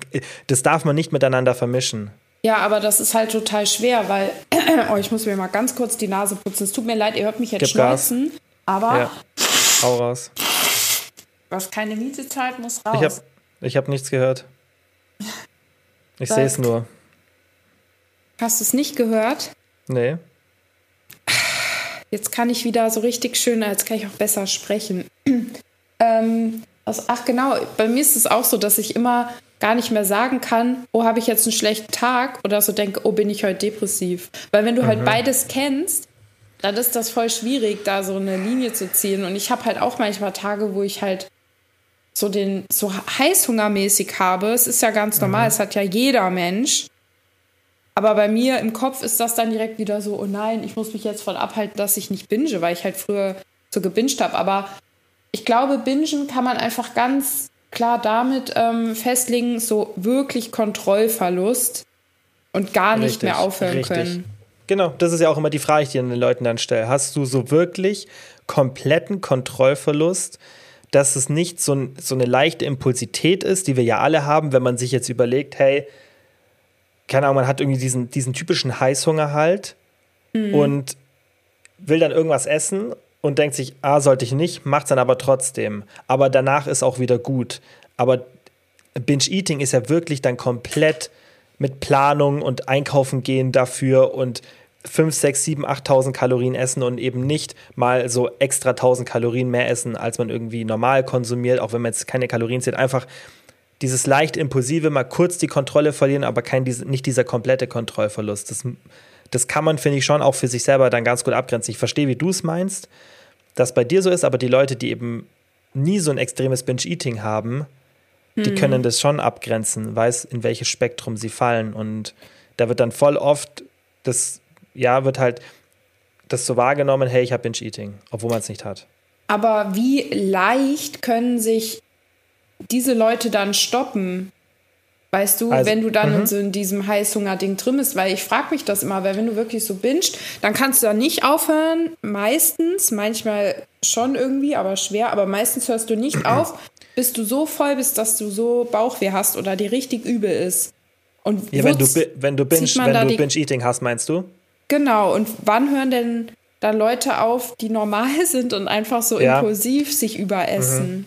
[SPEAKER 2] das darf man nicht miteinander vermischen.
[SPEAKER 1] Ja, aber das ist halt total schwer, weil oh, ich muss mir mal ganz kurz die Nase putzen. Es tut mir leid, ihr hört mich jetzt Gib schneuzen, Gas. aber ja.
[SPEAKER 2] Hau raus.
[SPEAKER 1] Was keine Miete zahlt, muss raus.
[SPEAKER 2] Ich habe ich hab nichts gehört. Ich sehe es nur.
[SPEAKER 1] Hast du es nicht gehört?
[SPEAKER 2] Nee.
[SPEAKER 1] Jetzt kann ich wieder so richtig schön, jetzt kann ich auch besser sprechen. ähm, also, ach genau, bei mir ist es auch so, dass ich immer gar nicht mehr sagen kann, oh, habe ich jetzt einen schlechten Tag oder so denke, oh, bin ich heute depressiv. Weil wenn du halt mhm. halt beides kennst, dann ist das voll schwierig, da so eine Linie zu ziehen. Und ich habe halt auch manchmal Tage, wo ich halt so den so heißhungermäßig habe. Es ist ja ganz normal, mhm. es hat ja jeder Mensch. Aber bei mir im Kopf ist das dann direkt wieder so, oh nein, ich muss mich jetzt voll abhalten, dass ich nicht binge, weil ich halt früher so gebinged habe. Aber ich glaube, bingen kann man einfach ganz klar damit ähm, festlegen, so wirklich Kontrollverlust und gar nicht richtig, mehr aufhören richtig. können.
[SPEAKER 2] Genau, das ist ja auch immer die Frage, die ich den Leuten dann stelle. Hast du so wirklich kompletten Kontrollverlust, dass es nicht so, so eine leichte Impulsität ist, die wir ja alle haben, wenn man sich jetzt überlegt, hey, keine Ahnung, man hat irgendwie diesen, diesen typischen Heißhunger halt mhm. und will dann irgendwas essen und denkt sich, ah, sollte ich nicht, macht es dann aber trotzdem. Aber danach ist auch wieder gut. Aber Binge-Eating ist ja wirklich dann komplett mit Planung und Einkaufen gehen dafür und 5, 6, 7, 8.000 Kalorien essen und eben nicht mal so extra 1.000 Kalorien mehr essen, als man irgendwie normal konsumiert, auch wenn man jetzt keine Kalorien zählt. Einfach dieses leicht impulsive, mal kurz die Kontrolle verlieren, aber kein, nicht dieser komplette Kontrollverlust. Das, das kann man, finde ich, schon auch für sich selber dann ganz gut abgrenzen. Ich verstehe, wie du es meinst, das bei dir so ist, aber die Leute, die eben nie so ein extremes Binge-Eating haben, die mhm. können das schon abgrenzen, weiß, in welches Spektrum sie fallen. Und da wird dann voll oft das, ja, wird halt das so wahrgenommen, hey, ich habe Binge-Eating, obwohl man es nicht hat.
[SPEAKER 1] Aber wie leicht können sich diese Leute dann stoppen? Weißt du, also, wenn du dann in, mhm. so in diesem Heißhunger-Ding drin bist, weil ich frage mich das immer, weil wenn du wirklich so bingst, dann kannst du da nicht aufhören, meistens, manchmal schon irgendwie, aber schwer, aber meistens hörst du nicht auf, bis du so voll bist, dass du so Bauchweh hast oder dir richtig übel ist.
[SPEAKER 2] Und ja, wenn du, wenn du Binge, wenn du Binge-Eating hast, meinst du?
[SPEAKER 1] Genau, und wann hören denn dann Leute auf, die normal sind und einfach so ja. impulsiv sich überessen? Mhm.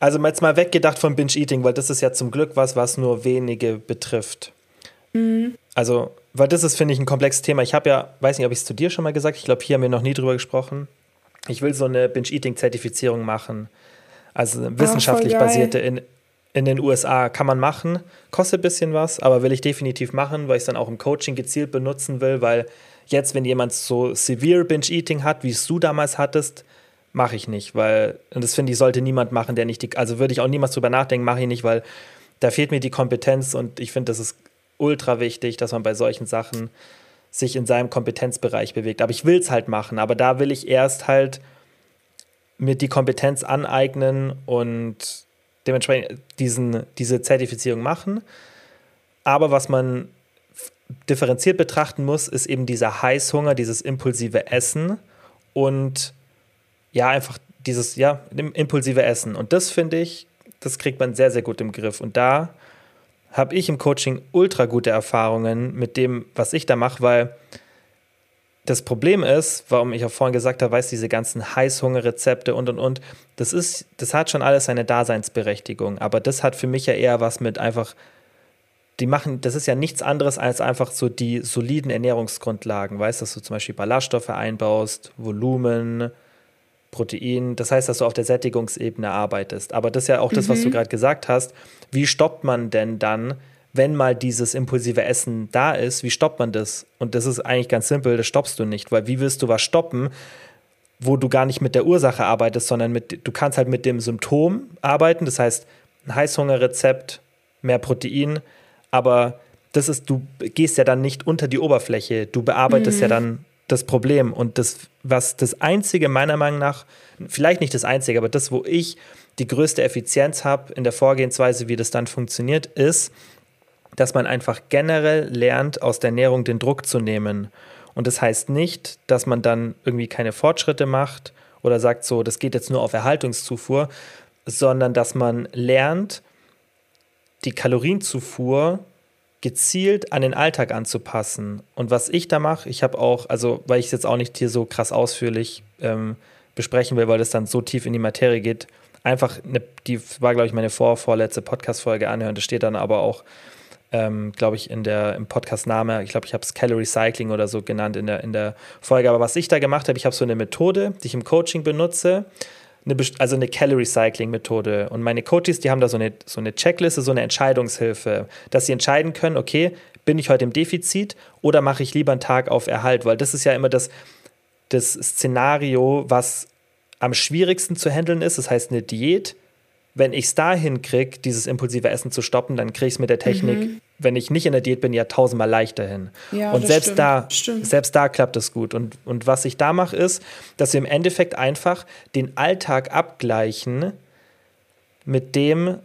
[SPEAKER 2] Also jetzt mal weggedacht von Binge-Eating, weil das ist ja zum Glück was, was nur wenige betrifft. Mhm. Also, weil das ist, finde ich, ein komplexes Thema. Ich habe ja, weiß nicht, ob ich es zu dir schon mal gesagt, ich glaube, hier haben wir noch nie drüber gesprochen. Ich will so eine Binge-Eating-Zertifizierung machen. Also ah, wissenschaftlich ah, basierte in, in den USA kann man machen, kostet ein bisschen was, aber will ich definitiv machen, weil ich es dann auch im Coaching gezielt benutzen will, weil jetzt, wenn jemand so severe Binge-Eating hat, wie es du damals hattest, mache ich nicht, weil, und das finde ich, sollte niemand machen, der nicht die, also würde ich auch niemals drüber nachdenken, mache ich nicht, weil da fehlt mir die Kompetenz und ich finde, das ist ultra wichtig, dass man bei solchen Sachen sich in seinem Kompetenzbereich bewegt. Aber ich will es halt machen, aber da will ich erst halt mir die Kompetenz aneignen und dementsprechend diesen, diese Zertifizierung machen. Aber was man differenziert betrachten muss, ist eben dieser Heißhunger, dieses impulsive Essen und ja, einfach dieses, ja, impulsive Essen. Und das finde ich, das kriegt man sehr, sehr gut im Griff. Und da habe ich im Coaching ultra gute Erfahrungen mit dem, was ich da mache, weil das Problem ist, warum ich auch vorhin gesagt habe, weiß diese ganzen Heißhungerrezepte und und und, das ist, das hat schon alles seine Daseinsberechtigung. Aber das hat für mich ja eher was mit einfach, die machen, das ist ja nichts anderes als einfach so die soliden Ernährungsgrundlagen, weißt, dass du zum Beispiel Ballaststoffe einbaust, Volumen, Protein. Das heißt, dass du auf der Sättigungsebene arbeitest. Aber das ist ja auch das, was du mhm. gerade gesagt hast. Wie stoppt man denn dann, wenn mal dieses impulsive Essen da ist? Wie stoppt man das? Und das ist eigentlich ganz simpel, das stoppst du nicht, weil wie willst du was stoppen, wo du gar nicht mit der Ursache arbeitest, sondern mit, du kannst halt mit dem Symptom arbeiten. Das heißt, ein Heißhungerrezept, mehr Protein, aber das ist, du gehst ja dann nicht unter die Oberfläche, du bearbeitest mhm. ja dann das Problem. Und das, was das Einzige meiner Meinung nach, vielleicht nicht das Einzige, aber das, wo ich die größte Effizienz habe in der Vorgehensweise, wie das dann funktioniert, ist, dass man einfach generell lernt, aus der Ernährung den Druck zu nehmen. Und das heißt nicht, dass man dann irgendwie keine Fortschritte macht oder sagt so, das geht jetzt nur auf Erhaltungszufuhr, sondern dass man lernt, die Kalorienzufuhr gezielt an den Alltag anzupassen. Und was ich da mache, ich habe auch, also weil ich es jetzt auch nicht hier so krass ausführlich ähm, besprechen will, weil es dann so tief in die Materie geht, einfach, eine, die war, glaube ich, meine vor, vorletzte Podcast-Folge anhören. Das steht dann aber auch, ähm, glaube ich, in der, im Podcast-Name, ich glaube, ich habe es Calorie Cycling oder so genannt in der, in der Folge. Aber was ich da gemacht habe, ich habe so eine Methode, die ich im Coaching benutze, eine, also eine Calorie Cycling Methode. Und meine Coaches, die haben da so eine, so eine Checkliste, so eine Entscheidungshilfe, dass sie entscheiden können, okay, bin ich heute im Defizit oder mache ich lieber einen Tag auf Erhalt? Weil das ist ja immer das, das Szenario, was am schwierigsten zu handeln ist. Das heißt, eine Diät wenn ich es dahin kriege, dieses impulsive Essen zu stoppen, dann kriege ich es mit der Technik, mhm. Wenn ich nicht in der Diät bin, ja tausendmal leichter hin. Ja, und selbst stimmt, da, stimmt. selbst da klappt es gut. Und, und was ich da mache, ist, dass wir im Endeffekt einfach den Alltag abgleichen mit dem,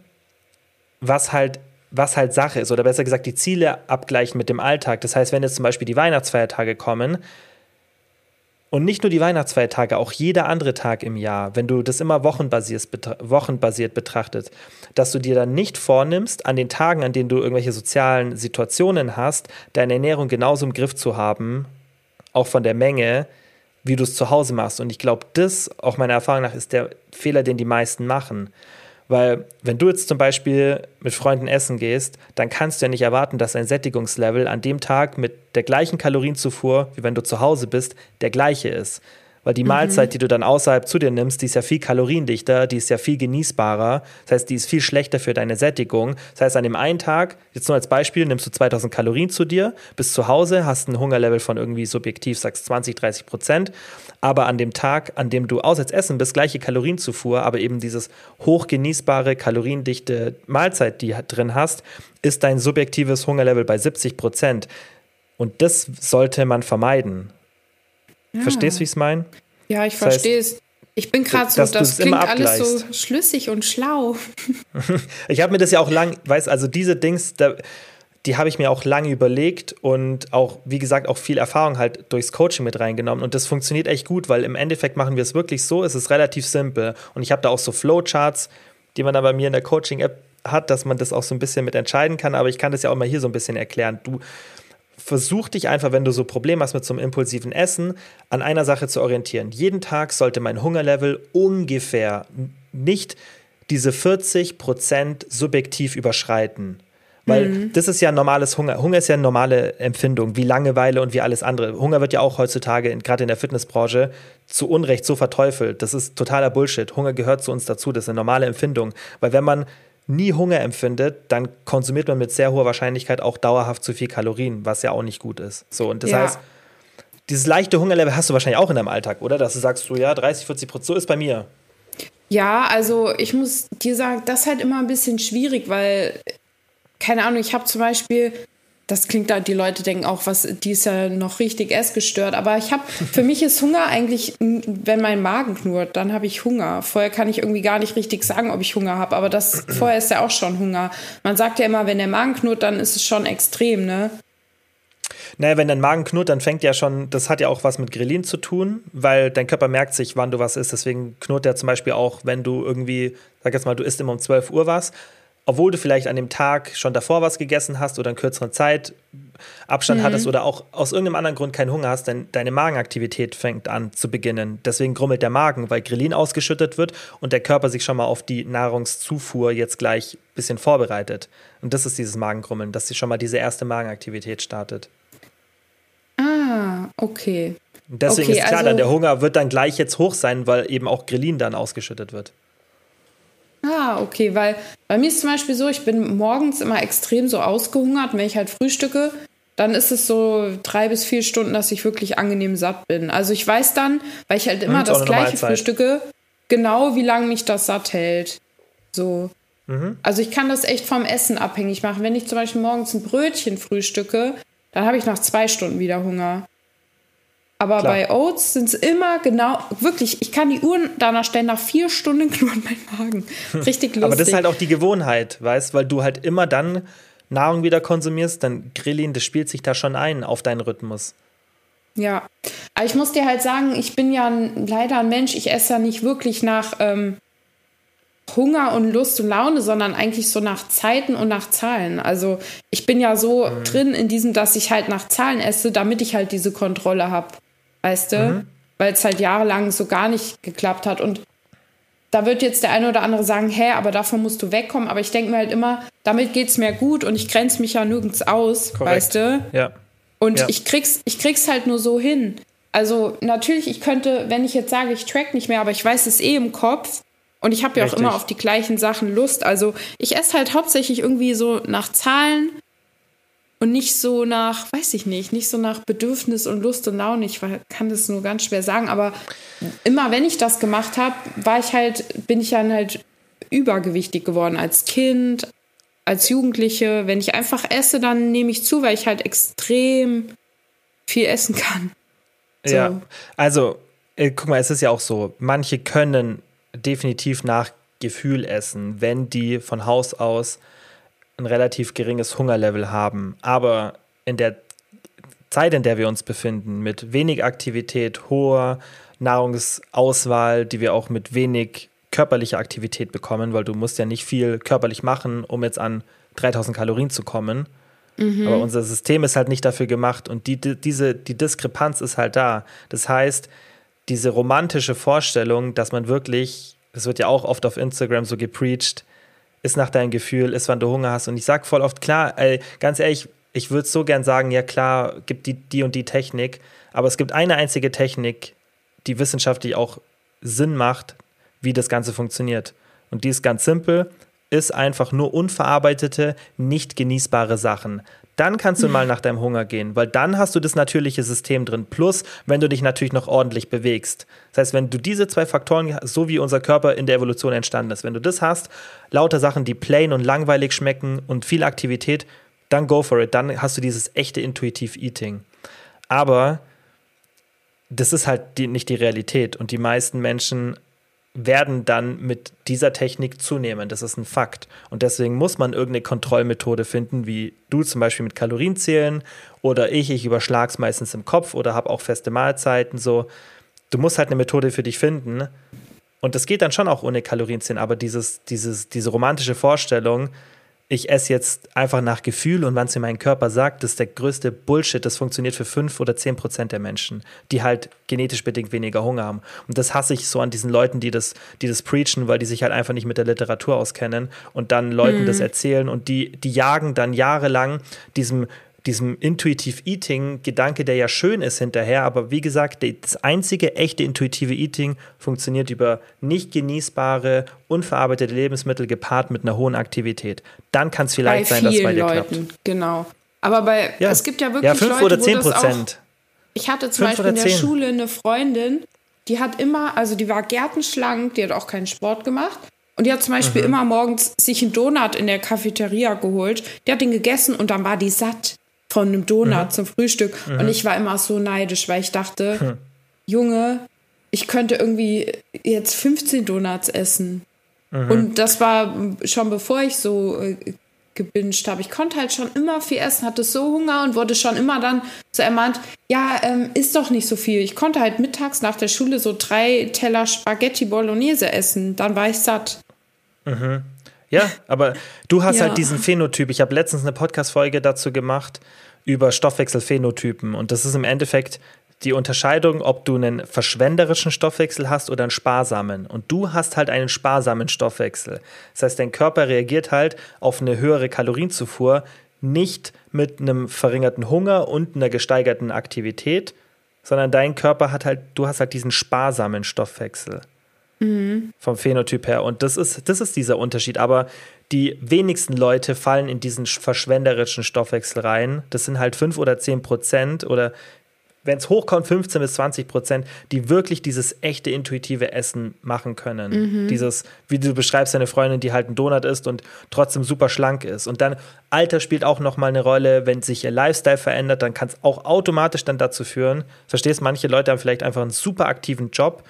[SPEAKER 2] was halt was halt Sache ist, oder besser gesagt, die Ziele abgleichen mit dem Alltag. Das heißt, wenn jetzt zum Beispiel die Weihnachtsfeiertage kommen, und nicht nur die Weihnachtsfeiertage, auch jeder andere Tag im Jahr, wenn du das immer wochenbasiert, wochenbasiert betrachtest, dass du dir dann nicht vornimmst, an den Tagen, an denen du irgendwelche sozialen Situationen hast, deine Ernährung genauso im Griff zu haben, auch von der Menge, wie du es zu Hause machst. Und ich glaube, das, auch meiner Erfahrung nach, ist der Fehler, den die meisten machen. Weil wenn du jetzt zum Beispiel mit Freunden essen gehst, dann kannst du ja nicht erwarten, dass dein Sättigungslevel an dem Tag mit der gleichen Kalorienzufuhr, wie wenn du zu Hause bist, der gleiche ist. Weil die mhm. Mahlzeit, die du dann außerhalb zu dir nimmst, die ist ja viel kaloriendichter, die ist ja viel genießbarer. Das heißt, die ist viel schlechter für deine Sättigung. Das heißt, an dem einen Tag, jetzt nur als Beispiel, nimmst du 2000 Kalorien zu dir, bist zu Hause, hast ein Hungerlevel von irgendwie subjektiv, sagst 20, 30 Prozent. Aber an dem Tag, an dem du auswärts essen bist, gleiche Kalorienzufuhr, aber eben dieses hochgenießbare, kaloriendichte Mahlzeit, die drin hast, ist dein subjektives Hungerlevel bei 70 Prozent. Und das sollte man vermeiden. Ja. Verstehst du, wie ich es meine?
[SPEAKER 1] Ja, ich verstehe es. Ich bin gerade so, das klingt alles so schlüssig und schlau.
[SPEAKER 2] ich habe mir das ja auch lang, weiß also diese Dings, da, die habe ich mir auch lange überlegt und auch, wie gesagt, auch viel Erfahrung halt durchs Coaching mit reingenommen. Und das funktioniert echt gut, weil im Endeffekt machen wir es wirklich so, es ist relativ simpel. Und ich habe da auch so Flowcharts, die man dann bei mir in der Coaching-App hat, dass man das auch so ein bisschen mit entscheiden kann. Aber ich kann das ja auch mal hier so ein bisschen erklären. Du versuch dich einfach, wenn du so Probleme hast mit so einem impulsiven Essen, an einer Sache zu orientieren. Jeden Tag sollte mein Hungerlevel ungefähr nicht diese 40 Prozent subjektiv überschreiten. Weil mhm. das ist ja normales Hunger. Hunger ist ja eine normale Empfindung, wie Langeweile und wie alles andere. Hunger wird ja auch heutzutage, gerade in der Fitnessbranche, zu Unrecht so verteufelt. Das ist totaler Bullshit. Hunger gehört zu uns dazu. Das ist eine normale Empfindung. Weil wenn man nie Hunger empfindet, dann konsumiert man mit sehr hoher Wahrscheinlichkeit auch dauerhaft zu viel Kalorien, was ja auch nicht gut ist. So, und das ja. heißt, dieses leichte Hungerlevel hast du wahrscheinlich auch in deinem Alltag, oder? Dass du sagst, du ja, 30, 40 Prozent, so ist bei mir.
[SPEAKER 1] Ja, also ich muss dir sagen, das ist halt immer ein bisschen schwierig, weil, keine Ahnung, ich habe zum Beispiel das klingt da, die Leute denken auch, was, die ist ja noch richtig essgestört. Aber ich habe, für mich ist Hunger eigentlich, wenn mein Magen knurrt, dann habe ich Hunger. Vorher kann ich irgendwie gar nicht richtig sagen, ob ich Hunger habe. Aber das, vorher ist ja auch schon Hunger. Man sagt ja immer, wenn der Magen knurrt, dann ist es schon extrem, ne?
[SPEAKER 2] Naja, wenn dein Magen knurrt, dann fängt ja schon, das hat ja auch was mit Grillin zu tun, weil dein Körper merkt sich, wann du was isst. Deswegen knurrt der zum Beispiel auch, wenn du irgendwie, sag jetzt mal, du isst immer um 12 Uhr was obwohl du vielleicht an dem Tag schon davor was gegessen hast oder einen kürzeren Zeitabstand mhm. hattest oder auch aus irgendeinem anderen Grund keinen Hunger hast, denn deine Magenaktivität fängt an zu beginnen. Deswegen grummelt der Magen, weil Grillin ausgeschüttet wird und der Körper sich schon mal auf die Nahrungszufuhr jetzt gleich ein bisschen vorbereitet. Und das ist dieses Magengrummeln, dass sie schon mal diese erste Magenaktivität startet.
[SPEAKER 1] Ah, okay.
[SPEAKER 2] Und deswegen okay, ist klar, also dann der Hunger wird dann gleich jetzt hoch sein, weil eben auch Grillin dann ausgeschüttet wird.
[SPEAKER 1] Ah, okay, weil bei mir ist zum Beispiel so, ich bin morgens immer extrem so ausgehungert, wenn ich halt frühstücke, dann ist es so drei bis vier Stunden, dass ich wirklich angenehm satt bin. Also ich weiß dann, weil ich halt immer mhm, das gleiche frühstücke, genau wie lange mich das satt hält. So. Mhm. Also ich kann das echt vom Essen abhängig machen. Wenn ich zum Beispiel morgens ein Brötchen frühstücke, dann habe ich nach zwei Stunden wieder Hunger. Aber Klar. bei Oats sind es immer genau, wirklich, ich kann die Uhren danach stellen, nach vier Stunden knurrt mein Magen. Richtig lustig.
[SPEAKER 2] Aber das ist halt auch die Gewohnheit, weißt weil du halt immer dann Nahrung wieder konsumierst, dann Grillin, das spielt sich da schon ein auf deinen Rhythmus.
[SPEAKER 1] Ja, aber ich muss dir halt sagen, ich bin ja ein, leider ein Mensch, ich esse ja nicht wirklich nach ähm, Hunger und Lust und Laune, sondern eigentlich so nach Zeiten und nach Zahlen. Also ich bin ja so mhm. drin in diesem, dass ich halt nach Zahlen esse, damit ich halt diese Kontrolle habe weißt du? Mhm. Weil es halt jahrelang so gar nicht geklappt hat. Und da wird jetzt der eine oder andere sagen, hä, aber davon musst du wegkommen. Aber ich denke mir halt immer, damit geht es mir gut und ich grenze mich ja nirgends aus, Korrekt. weißt du?
[SPEAKER 2] Ja.
[SPEAKER 1] Und
[SPEAKER 2] ja.
[SPEAKER 1] ich krieg's, ich krieg's halt nur so hin. Also natürlich, ich könnte, wenn ich jetzt sage, ich track nicht mehr, aber ich weiß es eh im Kopf. Und ich habe ja auch immer auf die gleichen Sachen Lust. Also ich esse halt hauptsächlich irgendwie so nach Zahlen und nicht so nach, weiß ich nicht, nicht so nach Bedürfnis und Lust und Laune. Ich kann das nur ganz schwer sagen, aber immer wenn ich das gemacht habe, war ich halt, bin ich dann halt übergewichtig geworden als Kind, als Jugendliche. Wenn ich einfach esse, dann nehme ich zu, weil ich halt extrem viel essen kann.
[SPEAKER 2] So. Ja, also äh, guck mal, es ist ja auch so, manche können definitiv nach Gefühl essen, wenn die von Haus aus ein relativ geringes Hungerlevel haben. Aber in der Zeit, in der wir uns befinden, mit wenig Aktivität, hoher Nahrungsauswahl, die wir auch mit wenig körperlicher Aktivität bekommen, weil du musst ja nicht viel körperlich machen, um jetzt an 3000 Kalorien zu kommen. Mhm. Aber unser System ist halt nicht dafür gemacht und die, die, diese, die Diskrepanz ist halt da. Das heißt, diese romantische Vorstellung, dass man wirklich, das wird ja auch oft auf Instagram so gepreacht, ist nach deinem Gefühl, ist, wann du Hunger hast. Und ich sage voll oft, klar, ey, ganz ehrlich, ich würde so gern sagen, ja klar, gibt die, die und die Technik, aber es gibt eine einzige Technik, die wissenschaftlich auch Sinn macht, wie das Ganze funktioniert. Und die ist ganz simpel, ist einfach nur unverarbeitete, nicht genießbare Sachen. Dann kannst du mal nach deinem Hunger gehen, weil dann hast du das natürliche System drin. Plus, wenn du dich natürlich noch ordentlich bewegst. Das heißt, wenn du diese zwei Faktoren, so wie unser Körper in der Evolution entstanden ist, wenn du das hast, lauter Sachen, die plain und langweilig schmecken und viel Aktivität, dann go for it. Dann hast du dieses echte Intuitive Eating. Aber das ist halt die, nicht die Realität. Und die meisten Menschen werden dann mit dieser Technik zunehmen. Das ist ein Fakt. Und deswegen muss man irgendeine Kontrollmethode finden, wie du zum Beispiel mit Kalorien zählen oder ich, ich überschlage es meistens im Kopf oder habe auch feste Mahlzeiten. So, du musst halt eine Methode für dich finden. Und das geht dann schon auch ohne Kalorienzählen, aber dieses, dieses, diese romantische Vorstellung, ich esse jetzt einfach nach Gefühl und wann es mir mein Körper sagt, das ist der größte Bullshit. Das funktioniert für fünf oder zehn Prozent der Menschen, die halt genetisch bedingt weniger Hunger haben. Und das hasse ich so an diesen Leuten, die das, die das preachen, weil die sich halt einfach nicht mit der Literatur auskennen und dann Leuten mhm. das erzählen und die, die jagen dann jahrelang diesem diesem Intuitive Eating-Gedanke, der ja schön ist hinterher, aber wie gesagt, das einzige echte intuitive Eating funktioniert über nicht genießbare, unverarbeitete Lebensmittel gepaart mit einer hohen Aktivität. Dann kann es vielleicht bei sein, dass es bei dir Leuten, klappt.
[SPEAKER 1] Genau. Aber bei, ja. es gibt ja wirklich
[SPEAKER 2] ja, 5
[SPEAKER 1] Leute,
[SPEAKER 2] oder 10 Prozent.
[SPEAKER 1] Ich hatte zum Beispiel in der 10. Schule eine Freundin, die hat immer, also die war gärtenschlank, die hat auch keinen Sport gemacht. Und die hat zum Beispiel mhm. immer morgens sich einen Donut in der Cafeteria geholt. Die hat den gegessen und dann war die satt von einem Donut mhm. zum Frühstück. Mhm. Und ich war immer so neidisch, weil ich dachte, mhm. Junge, ich könnte irgendwie jetzt 15 Donuts essen. Mhm. Und das war schon bevor ich so äh, gebinged habe. Ich konnte halt schon immer viel essen, hatte so Hunger und wurde schon immer dann so ermahnt, ja, ähm, isst doch nicht so viel. Ich konnte halt mittags nach der Schule so drei Teller Spaghetti Bolognese essen. Dann war ich satt.
[SPEAKER 2] Mhm. Ja, aber du hast halt ja. halt diesen Phänotyp. Ich habe letztens eine Podcast-Folge dazu gemacht über Stoffwechselphänotypen. Und das ist im Endeffekt die Unterscheidung, ob du einen verschwenderischen Stoffwechsel hast oder einen sparsamen. Und du hast halt einen sparsamen Stoffwechsel. Das heißt, dein Körper reagiert halt auf eine höhere Kalorienzufuhr nicht mit einem verringerten Hunger und einer gesteigerten Aktivität, sondern dein Körper hat halt, du hast halt diesen sparsamen Stoffwechsel. Mhm. Vom Phänotyp her. Und das ist, das ist dieser Unterschied. Aber die wenigsten Leute fallen in diesen verschwenderischen Stoffwechsel rein. Das sind halt 5 oder 10 Prozent oder wenn es hochkommt, 15 bis 20 Prozent, die wirklich dieses echte intuitive Essen machen können. Mhm. Dieses, wie du beschreibst, deine Freundin, die halt einen Donut isst und trotzdem super schlank ist. Und dann Alter spielt auch nochmal eine Rolle, wenn sich ihr Lifestyle verändert, dann kann es auch automatisch dann dazu führen. Verstehst, manche Leute haben vielleicht einfach einen super aktiven Job,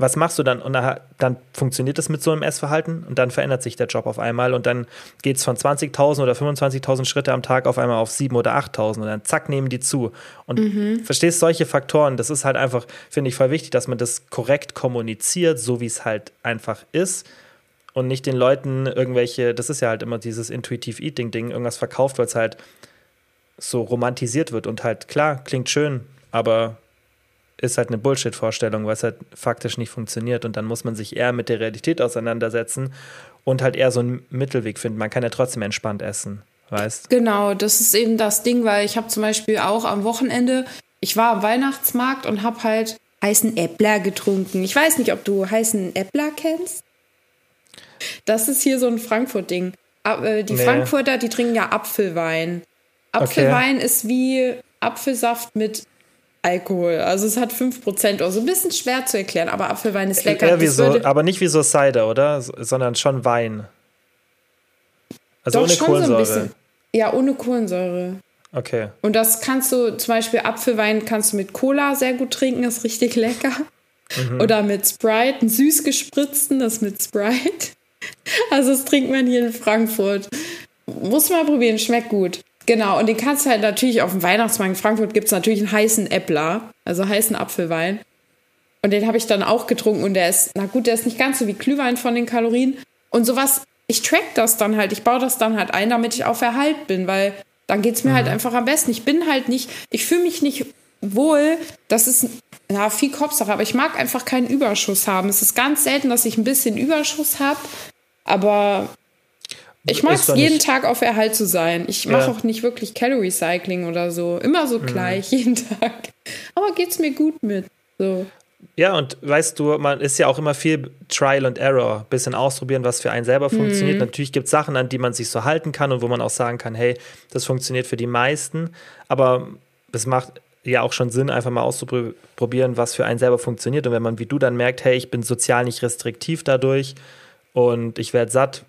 [SPEAKER 2] was machst du dann? Und dann funktioniert es mit so einem Essverhalten und dann verändert sich der Job auf einmal und dann geht es von 20.000 oder 25.000 Schritte am Tag auf einmal auf 7.000 oder 8.000 und dann zack, nehmen die zu. Und mhm. verstehst solche Faktoren, das ist halt einfach, finde ich, voll wichtig, dass man das korrekt kommuniziert, so wie es halt einfach ist und nicht den Leuten irgendwelche, das ist ja halt immer dieses Intuitive Eating-Ding, irgendwas verkauft, weil es halt so romantisiert wird und halt klar, klingt schön, aber ist halt eine Bullshit-Vorstellung, was halt faktisch nicht funktioniert. Und dann muss man sich eher mit der Realität auseinandersetzen und halt eher so einen Mittelweg finden. Man kann ja trotzdem entspannt essen, weißt
[SPEAKER 1] Genau, das ist eben das Ding, weil ich habe zum Beispiel auch am Wochenende, ich war am Weihnachtsmarkt und habe halt heißen Äppler getrunken. Ich weiß nicht, ob du heißen Äppler kennst. Das ist hier so ein Frankfurt-Ding. Äh, die nee. Frankfurter, die trinken ja Apfelwein. Apfelwein okay. ist wie Apfelsaft mit Alkohol. Also es hat 5% also ein bisschen schwer zu erklären, aber Apfelwein ist lecker.
[SPEAKER 2] Eher wie so, aber nicht wie so Cider, oder? Sondern schon Wein. Also Doch, ohne Kohlensäure. So
[SPEAKER 1] ja, ohne Kohlensäure.
[SPEAKER 2] Okay.
[SPEAKER 1] Und das kannst du, zum Beispiel Apfelwein kannst du mit Cola sehr gut trinken, ist richtig lecker. Mhm. Oder mit Sprite, einen süß gespritzten, das mit Sprite. Also das trinkt man hier in Frankfurt. Muss mal probieren, schmeckt gut. Genau, und den kannst du halt natürlich auf dem Weihnachtsmarkt in Frankfurt gibt es natürlich einen heißen Äppler, also heißen Apfelwein. Und den habe ich dann auch getrunken und der ist, na gut, der ist nicht ganz so wie Glühwein von den Kalorien. Und sowas, ich track das dann halt, ich baue das dann halt ein, damit ich auf Erhalt bin, weil dann geht es mir halt mhm. halt einfach am besten. Ich bin halt nicht, ich fühle mich nicht wohl, das ist ja, viel Kopfsache, aber ich mag einfach keinen Überschuss haben. Es ist ganz selten, dass ich ein bisschen Überschuss habe, aber ich mag es jeden nicht. Tag auf Erhalt zu sein. Ich mache ja. auch nicht wirklich Calorie Cycling oder so. Immer so mhm. gleich, mhm. jeden Tag. Aber geht's mir gut mit. So.
[SPEAKER 2] Ja, und weißt du, man ist ja auch immer viel Trial and Error, bisschen ausprobieren, was für einen selber funktioniert. Mhm. Natürlich gibt es Sachen, an die man sich so halten kann und wo man auch sagen kann, hey, das funktioniert für die meisten. Aber es macht ja auch schon Sinn, einfach mal auszuprobieren, was für einen selber funktioniert. Und wenn man wie du dann merkt, hey, ich bin sozial nicht restriktiv dadurch und ich werde satt,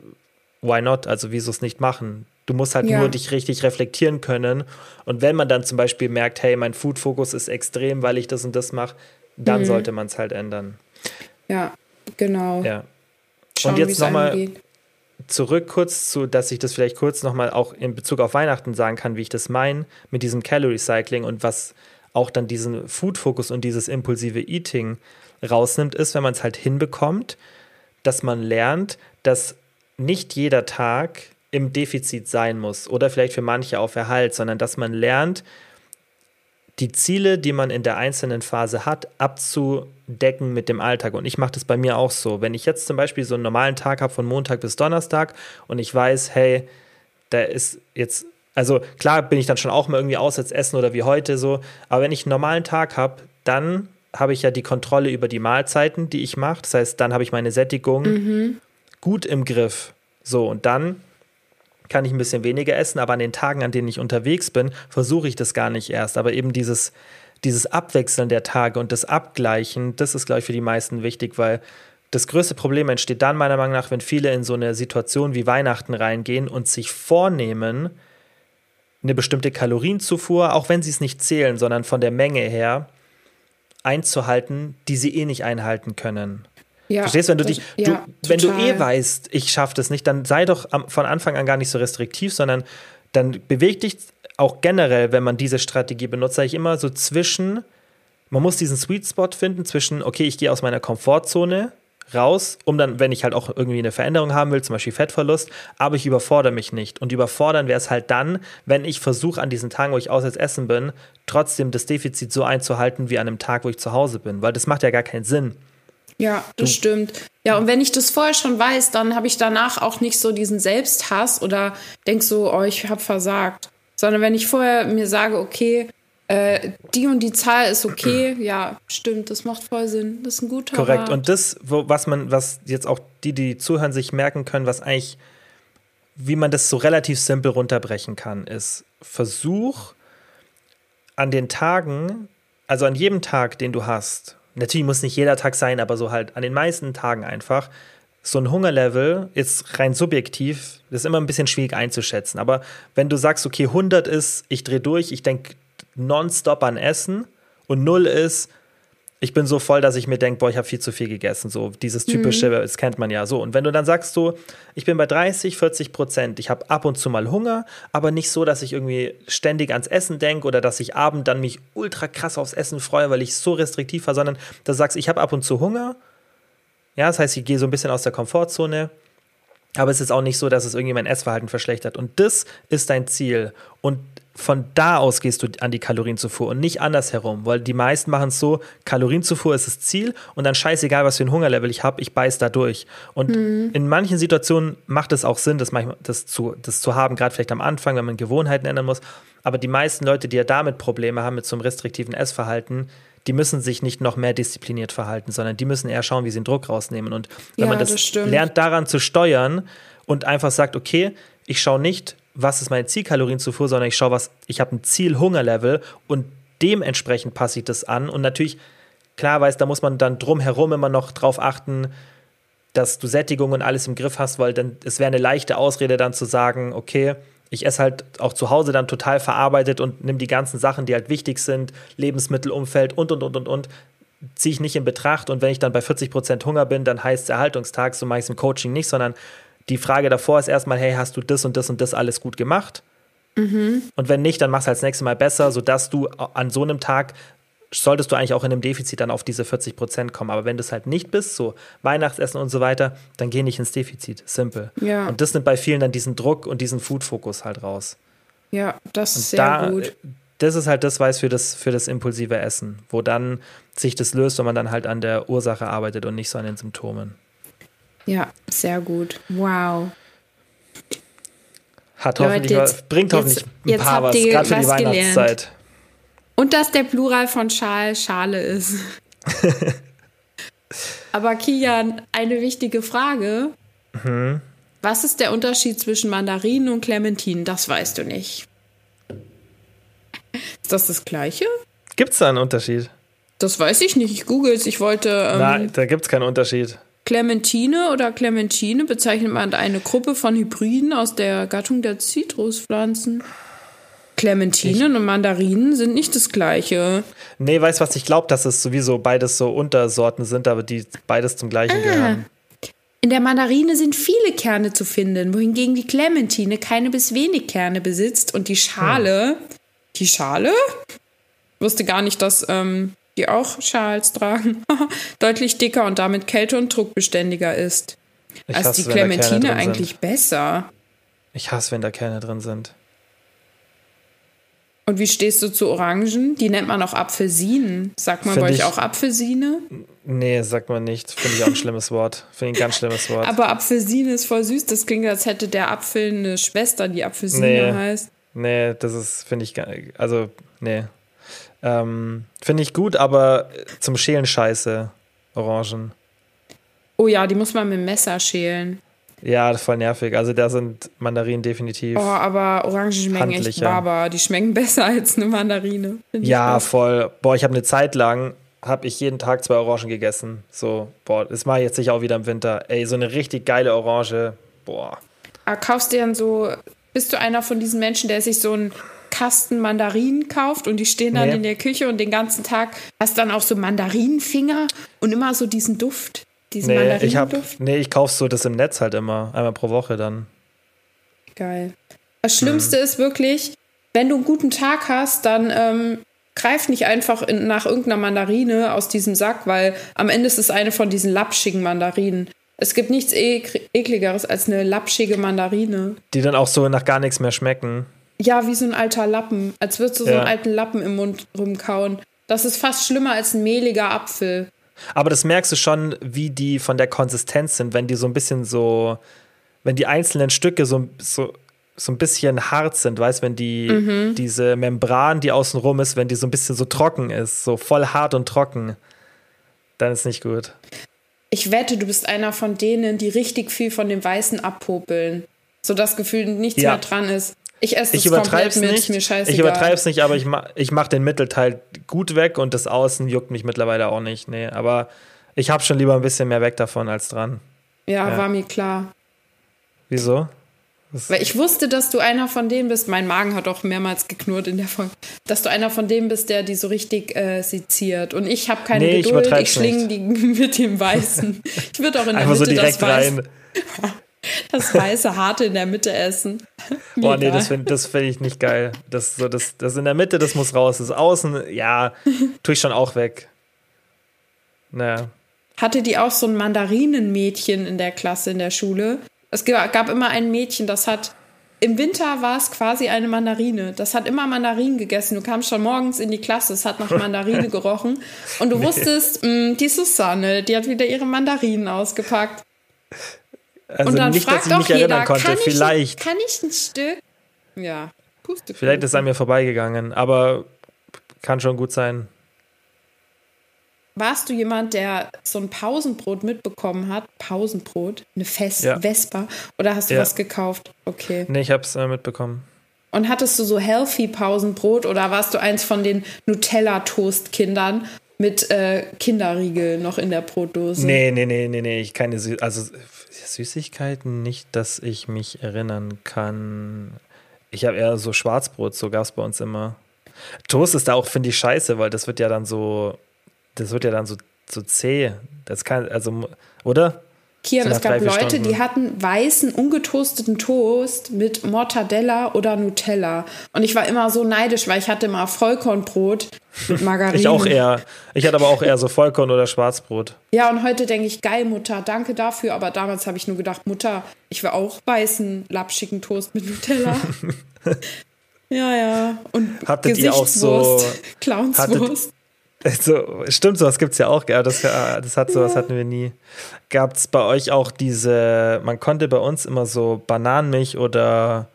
[SPEAKER 2] why not? Also wieso es nicht machen? Du musst halt ja. nur dich richtig reflektieren können. Und wenn man dann zum Beispiel merkt, hey, mein Food-Fokus ist extrem, weil ich das und das mache, dann mhm. sollte man es halt ändern.
[SPEAKER 1] Ja, genau.
[SPEAKER 2] Ja. Schauen, und jetzt nochmal zurück kurz zu, dass ich das vielleicht kurz nochmal auch in Bezug auf Weihnachten sagen kann, wie ich das meine mit diesem Calorie Cycling und was auch dann diesen Food-Fokus und dieses impulsive Eating rausnimmt, ist, wenn man es halt hinbekommt, dass man lernt, dass nicht jeder Tag im Defizit sein muss oder vielleicht für manche auf Erhalt, sondern dass man lernt, die Ziele, die man in der einzelnen Phase hat, abzudecken mit dem Alltag. Und ich mache das bei mir auch so. Wenn ich jetzt zum Beispiel so einen normalen Tag habe von Montag bis Donnerstag und ich weiß, hey, da ist jetzt, also klar bin ich dann schon auch mal irgendwie auswärts essen oder wie heute so, aber wenn ich einen normalen Tag habe, dann habe ich ja die Kontrolle über die Mahlzeiten, die ich mache. Das heißt, dann habe ich meine Sättigung mhm. Gut im Griff. So, und dann kann ich ein bisschen weniger essen, aber an den Tagen, an denen ich unterwegs bin, versuche ich das gar nicht erst. Aber eben dieses, dieses Abwechseln der Tage und das Abgleichen, das ist, glaube ich, für die meisten wichtig, weil das größte Problem entsteht dann meiner Meinung nach, wenn viele in so eine Situation wie Weihnachten reingehen und sich vornehmen, eine bestimmte Kalorienzufuhr, auch wenn sie es nicht zählen, sondern von der Menge her, einzuhalten, die sie eh nicht einhalten können. Ja, Verstehst du, wenn du dich, das, ja, wenn du eh weißt, ich schaffe das nicht, dann sei doch von Anfang an gar nicht so restriktiv, sondern dann beweg dich auch generell, wenn man diese Strategie benutzt, sage ich immer so zwischen, man muss diesen Sweet Spot finden zwischen, okay, ich gehe aus meiner Komfortzone raus, um dann, wenn ich halt auch irgendwie eine Veränderung haben will, zum Beispiel Fettverlust, aber ich überfordere mich nicht. Und überfordern wäre es halt dann, wenn ich versuche, an diesen Tagen, wo ich auswärts essen bin, trotzdem das Defizit so einzuhalten wie an einem Tag, wo ich zu Hause bin, weil das macht ja gar keinen Sinn.
[SPEAKER 1] Ja, das du. stimmt. Ja, und wenn ich das vorher schon weiß, dann habe ich danach auch nicht so diesen Selbsthass oder denk so, oh, ich habe versagt. Sondern wenn ich vorher mir sage, okay, äh, die und die Zahl ist okay, ja, stimmt, das macht voll Sinn. Das ist ein guter
[SPEAKER 2] Korrekt. Rat. Und das, wo, was man, was jetzt auch die, die zuhören, sich merken können, was eigentlich, wie man das so relativ simpel runterbrechen kann, ist Versuch an den Tagen, also an jedem Tag, den du hast, natürlich muss nicht jeder Tag sein, aber so halt an den meisten Tagen einfach. So ein Hungerlevel ist rein subjektiv, das ist immer ein bisschen schwierig einzuschätzen. Aber wenn du sagst, okay, 100 ist, ich drehe durch, ich denke nonstop an Essen und 0 ist, ich bin so voll, dass ich mir denke, boah, ich habe viel zu viel gegessen. So dieses typische, mhm. das kennt man ja so. Und wenn du dann sagst so, ich bin bei 30, 40 Prozent, ich habe ab und zu mal Hunger, aber nicht so, dass ich irgendwie ständig ans Essen denke oder dass ich abend dann mich ultra krass aufs Essen freue, weil ich so restriktiv war, sondern du sagst, ich habe ab und zu Hunger. Ja, das heißt, ich gehe so ein bisschen aus der Komfortzone. Aber es ist auch nicht so, dass es irgendwie mein Essverhalten verschlechtert. Und das ist dein Ziel. Und von da aus gehst du an die Kalorienzufuhr und nicht andersherum, weil die meisten machen es so, Kalorienzufuhr ist das Ziel und dann scheißegal, was für ein Hungerlevel ich habe, ich beiß da durch. Und mhm. in manchen Situationen macht es auch Sinn, das, manchmal, das, zu, das zu haben, gerade vielleicht am Anfang, wenn man Gewohnheiten ändern muss. Aber die meisten Leute, die ja damit Probleme haben, mit so einem restriktiven Essverhalten, die müssen sich nicht noch mehr diszipliniert verhalten, sondern die müssen eher schauen, wie sie den Druck rausnehmen. Und wenn ja, man das, das lernt, daran zu steuern und einfach sagt, okay, ich schaue nicht, was ist meine Zielkalorienzufuhr, sondern ich schaue, was, ich habe ein Ziel-Hungerlevel und dementsprechend passe ich das an. Und natürlich, klar weiß, da muss man dann drumherum immer noch drauf achten, dass du Sättigung und alles im Griff hast, weil dann es wäre eine leichte Ausrede dann zu sagen, okay, ich esse halt auch zu Hause dann total verarbeitet und nimm die ganzen Sachen, die halt wichtig sind, Lebensmittelumfeld und und und und und, ziehe ich nicht in Betracht. Und wenn ich dann bei 40% Hunger bin, dann heißt es Erhaltungstag, so mache ich es im Coaching nicht, sondern die Frage davor ist erstmal, hey, hast du das und das und das alles gut gemacht? Mhm. Und wenn nicht, dann machst du halt das nächste Mal besser, sodass du an so einem Tag solltest du eigentlich auch in einem Defizit dann auf diese 40 Prozent kommen. Aber wenn du es halt nicht bist, so Weihnachtsessen und so weiter, dann geh nicht ins Defizit. Simple. Ja. Und das nimmt bei vielen dann diesen Druck und diesen Food-Fokus halt raus.
[SPEAKER 1] Ja, das ist und sehr da, gut.
[SPEAKER 2] Das ist halt das Weiß für das, für das impulsive Essen, wo dann sich das löst, wenn man dann halt an der Ursache arbeitet und nicht so an den Symptomen.
[SPEAKER 1] Ja, sehr gut. Wow.
[SPEAKER 2] Hat Leute, hoffentlich jetzt, bringt hoffentlich jetzt, ein paar was, gerade für die Weihnachtszeit.
[SPEAKER 1] Und dass der Plural von Schal Schale ist. Aber Kian, eine wichtige Frage. Mhm. Was ist der Unterschied zwischen Mandarinen und Clementinen? Das weißt du nicht. Ist das das gleiche?
[SPEAKER 2] Gibt es da einen Unterschied?
[SPEAKER 1] Das weiß ich nicht. Ich google es. Ich wollte.
[SPEAKER 2] Ähm, Nein, da gibt es keinen Unterschied.
[SPEAKER 1] Clementine oder Clementine bezeichnet man eine Gruppe von Hybriden aus der Gattung der Zitruspflanzen. Clementinen und Mandarinen sind nicht das gleiche.
[SPEAKER 2] Nee, weißt du was? Ich glaube, dass es sowieso beides so Untersorten sind, aber die beides zum gleichen ah. gehören.
[SPEAKER 1] In der Mandarine sind viele Kerne zu finden, wohingegen die Clementine keine bis wenig Kerne besitzt und die Schale. Hm. Die Schale? Ich wusste gar nicht, dass ähm, die auch Schals tragen, deutlich dicker und damit kälte- und druckbeständiger ist. Ich als hasse, die Clementine eigentlich sind. besser.
[SPEAKER 2] Ich hasse, wenn da Kerne drin sind.
[SPEAKER 1] Und wie stehst du zu Orangen? Die nennt man auch Apfelsinen. Sagt man Find bei euch auch Apfelsine?
[SPEAKER 2] Nee, sagt man nicht. Finde ich auch ein schlimmes Wort. Finde ich ein ganz schlimmes Wort.
[SPEAKER 1] Aber Apfelsine ist voll süß. Das klingt, als hätte der Apfel eine Schwester, die Apfelsine nee. heißt.
[SPEAKER 2] Nee, das ist, finde ich, also, nee. Ähm, finde ich gut, aber zum Schälen scheiße, Orangen.
[SPEAKER 1] Oh ja, die muss man mit dem Messer schälen.
[SPEAKER 2] Ja, voll nervig. Also da sind Mandarinen definitiv.
[SPEAKER 1] Oh, aber Orangen schmecken echt barbar. Die schmecken besser als eine Mandarine.
[SPEAKER 2] Ja, voll. Boah, ich habe eine Zeit lang, habe ich jeden Tag zwei Orangen gegessen. So, boah, das mache ich jetzt sicher auch wieder im Winter. Ey, so eine richtig geile Orange. Boah.
[SPEAKER 1] Aber ah, kaufst du dann so, bist du einer von diesen Menschen, der sich so einen Kasten Mandarinen kauft und die stehen dann nee. in der Küche und den ganzen Tag hast dann auch so Mandarinenfinger und immer so diesen Duft? Diesen
[SPEAKER 2] nee, ich hab, nee, ich kaufe so das im Netz halt immer. Einmal pro Woche dann.
[SPEAKER 1] Geil. Das Schlimmste hm. ist wirklich, wenn du einen guten Tag hast, dann ähm, greif nicht einfach in, nach irgendeiner Mandarine aus diesem Sack, weil am Ende ist es eine von diesen lapschigen Mandarinen. Es gibt nichts ek ekligeres als eine lapschige Mandarine.
[SPEAKER 2] Die dann auch so nach gar nichts mehr schmecken.
[SPEAKER 1] Ja, wie so ein alter Lappen. Als würdest du ja. so einen alten Lappen im Mund rumkauen. Das ist fast schlimmer als ein mehliger Apfel.
[SPEAKER 2] Aber das merkst du schon, wie die von der Konsistenz sind, wenn die so ein bisschen so, wenn die einzelnen Stücke so, so, so ein bisschen hart sind, weißt wenn die, mhm. diese Membran, die außenrum ist, wenn die so ein bisschen so trocken ist, so voll hart und trocken, dann ist nicht gut.
[SPEAKER 1] Ich wette, du bist einer von denen, die richtig viel von dem Weißen abpopeln. So das Gefühl, nichts ja. mehr dran ist. Ich esse
[SPEAKER 2] es komplett mit, nicht. Ich übertreibe es nicht, aber ich, ma ich mache den Mittelteil gut weg und das Außen juckt mich mittlerweile auch nicht. Nee, aber ich habe schon lieber ein bisschen mehr weg davon als dran.
[SPEAKER 1] Ja, ja. war mir klar.
[SPEAKER 2] Wieso?
[SPEAKER 1] Das Weil ich wusste, dass du einer von denen bist. Mein Magen hat auch mehrmals geknurrt in der Folge. Dass du einer von denen bist, der die so richtig äh, seziert. Und ich habe keine nee, Geduld. Ich, ich schlinge die mit dem Weißen. Ich würde auch in der Einfach Mitte so direkt das rein. Das weiße Harte in der Mitte essen.
[SPEAKER 2] Boah, nee, das finde das find ich nicht geil. Das, so, das, das in der Mitte, das muss raus. Das Außen, ja, tue ich schon auch weg. Naja.
[SPEAKER 1] Hatte die auch so ein Mandarinenmädchen in der Klasse in der Schule? Es gab immer ein Mädchen, das hat. Im Winter war es quasi eine Mandarine. Das hat immer Mandarinen gegessen. Du kamst schon morgens in die Klasse, es hat nach Mandarine gerochen. Und du nee. wusstest, mh, mm, die Susanne, die hat wieder ihre Mandarinen ausgepackt.
[SPEAKER 2] Also und dann nicht, dass ich mich jeder, erinnern konnte. Kann Vielleicht.
[SPEAKER 1] Ich, kann ich ein Stück? Ja.
[SPEAKER 2] Puste Vielleicht ist es an mir vorbeigegangen, aber kann schon gut sein.
[SPEAKER 1] Warst du jemand, der so ein Pausenbrot mitbekommen hat? Pausenbrot? Eine Fest ja. Vespa? Oder hast du ja. was gekauft? Okay.
[SPEAKER 2] Nee, ich hab's äh, mitbekommen.
[SPEAKER 1] Und hattest du so healthy Pausenbrot oder warst du eins von den Nutella-Toast-Kindern mit äh, Kinderriegel noch in der Brotdose?
[SPEAKER 2] Nee, nee, nee, nee, nee. Ich keine Sü also Süßigkeiten nicht, dass ich mich erinnern kann. Ich habe eher so Schwarzbrot, so gab es bei uns immer. Toast ist da auch, finde ich, scheiße, weil das wird ja dann so, das wird ja dann so, so zäh. Das kann, also, oder?
[SPEAKER 1] Kian, es gab Leute, Stunden. die hatten weißen, ungetoasteten Toast mit Mortadella oder Nutella. Und ich war immer so neidisch, weil ich hatte immer Vollkornbrot mit Margarine.
[SPEAKER 2] ich auch eher. Ich hatte aber auch eher so Vollkorn oder Schwarzbrot.
[SPEAKER 1] Ja, und heute denke ich, geil, Mutter, danke dafür. Aber damals habe ich nur gedacht, Mutter, ich will auch weißen, lapschigen Toast mit Nutella. ja, ja. Und
[SPEAKER 2] Hattet ihr auch so
[SPEAKER 1] Clownswurst.
[SPEAKER 2] Also, stimmt, sowas gibt es ja auch, ja, das, das hat sowas hatten wir nie. Gab es bei euch auch diese, man konnte bei uns immer so Bananenmilch oder,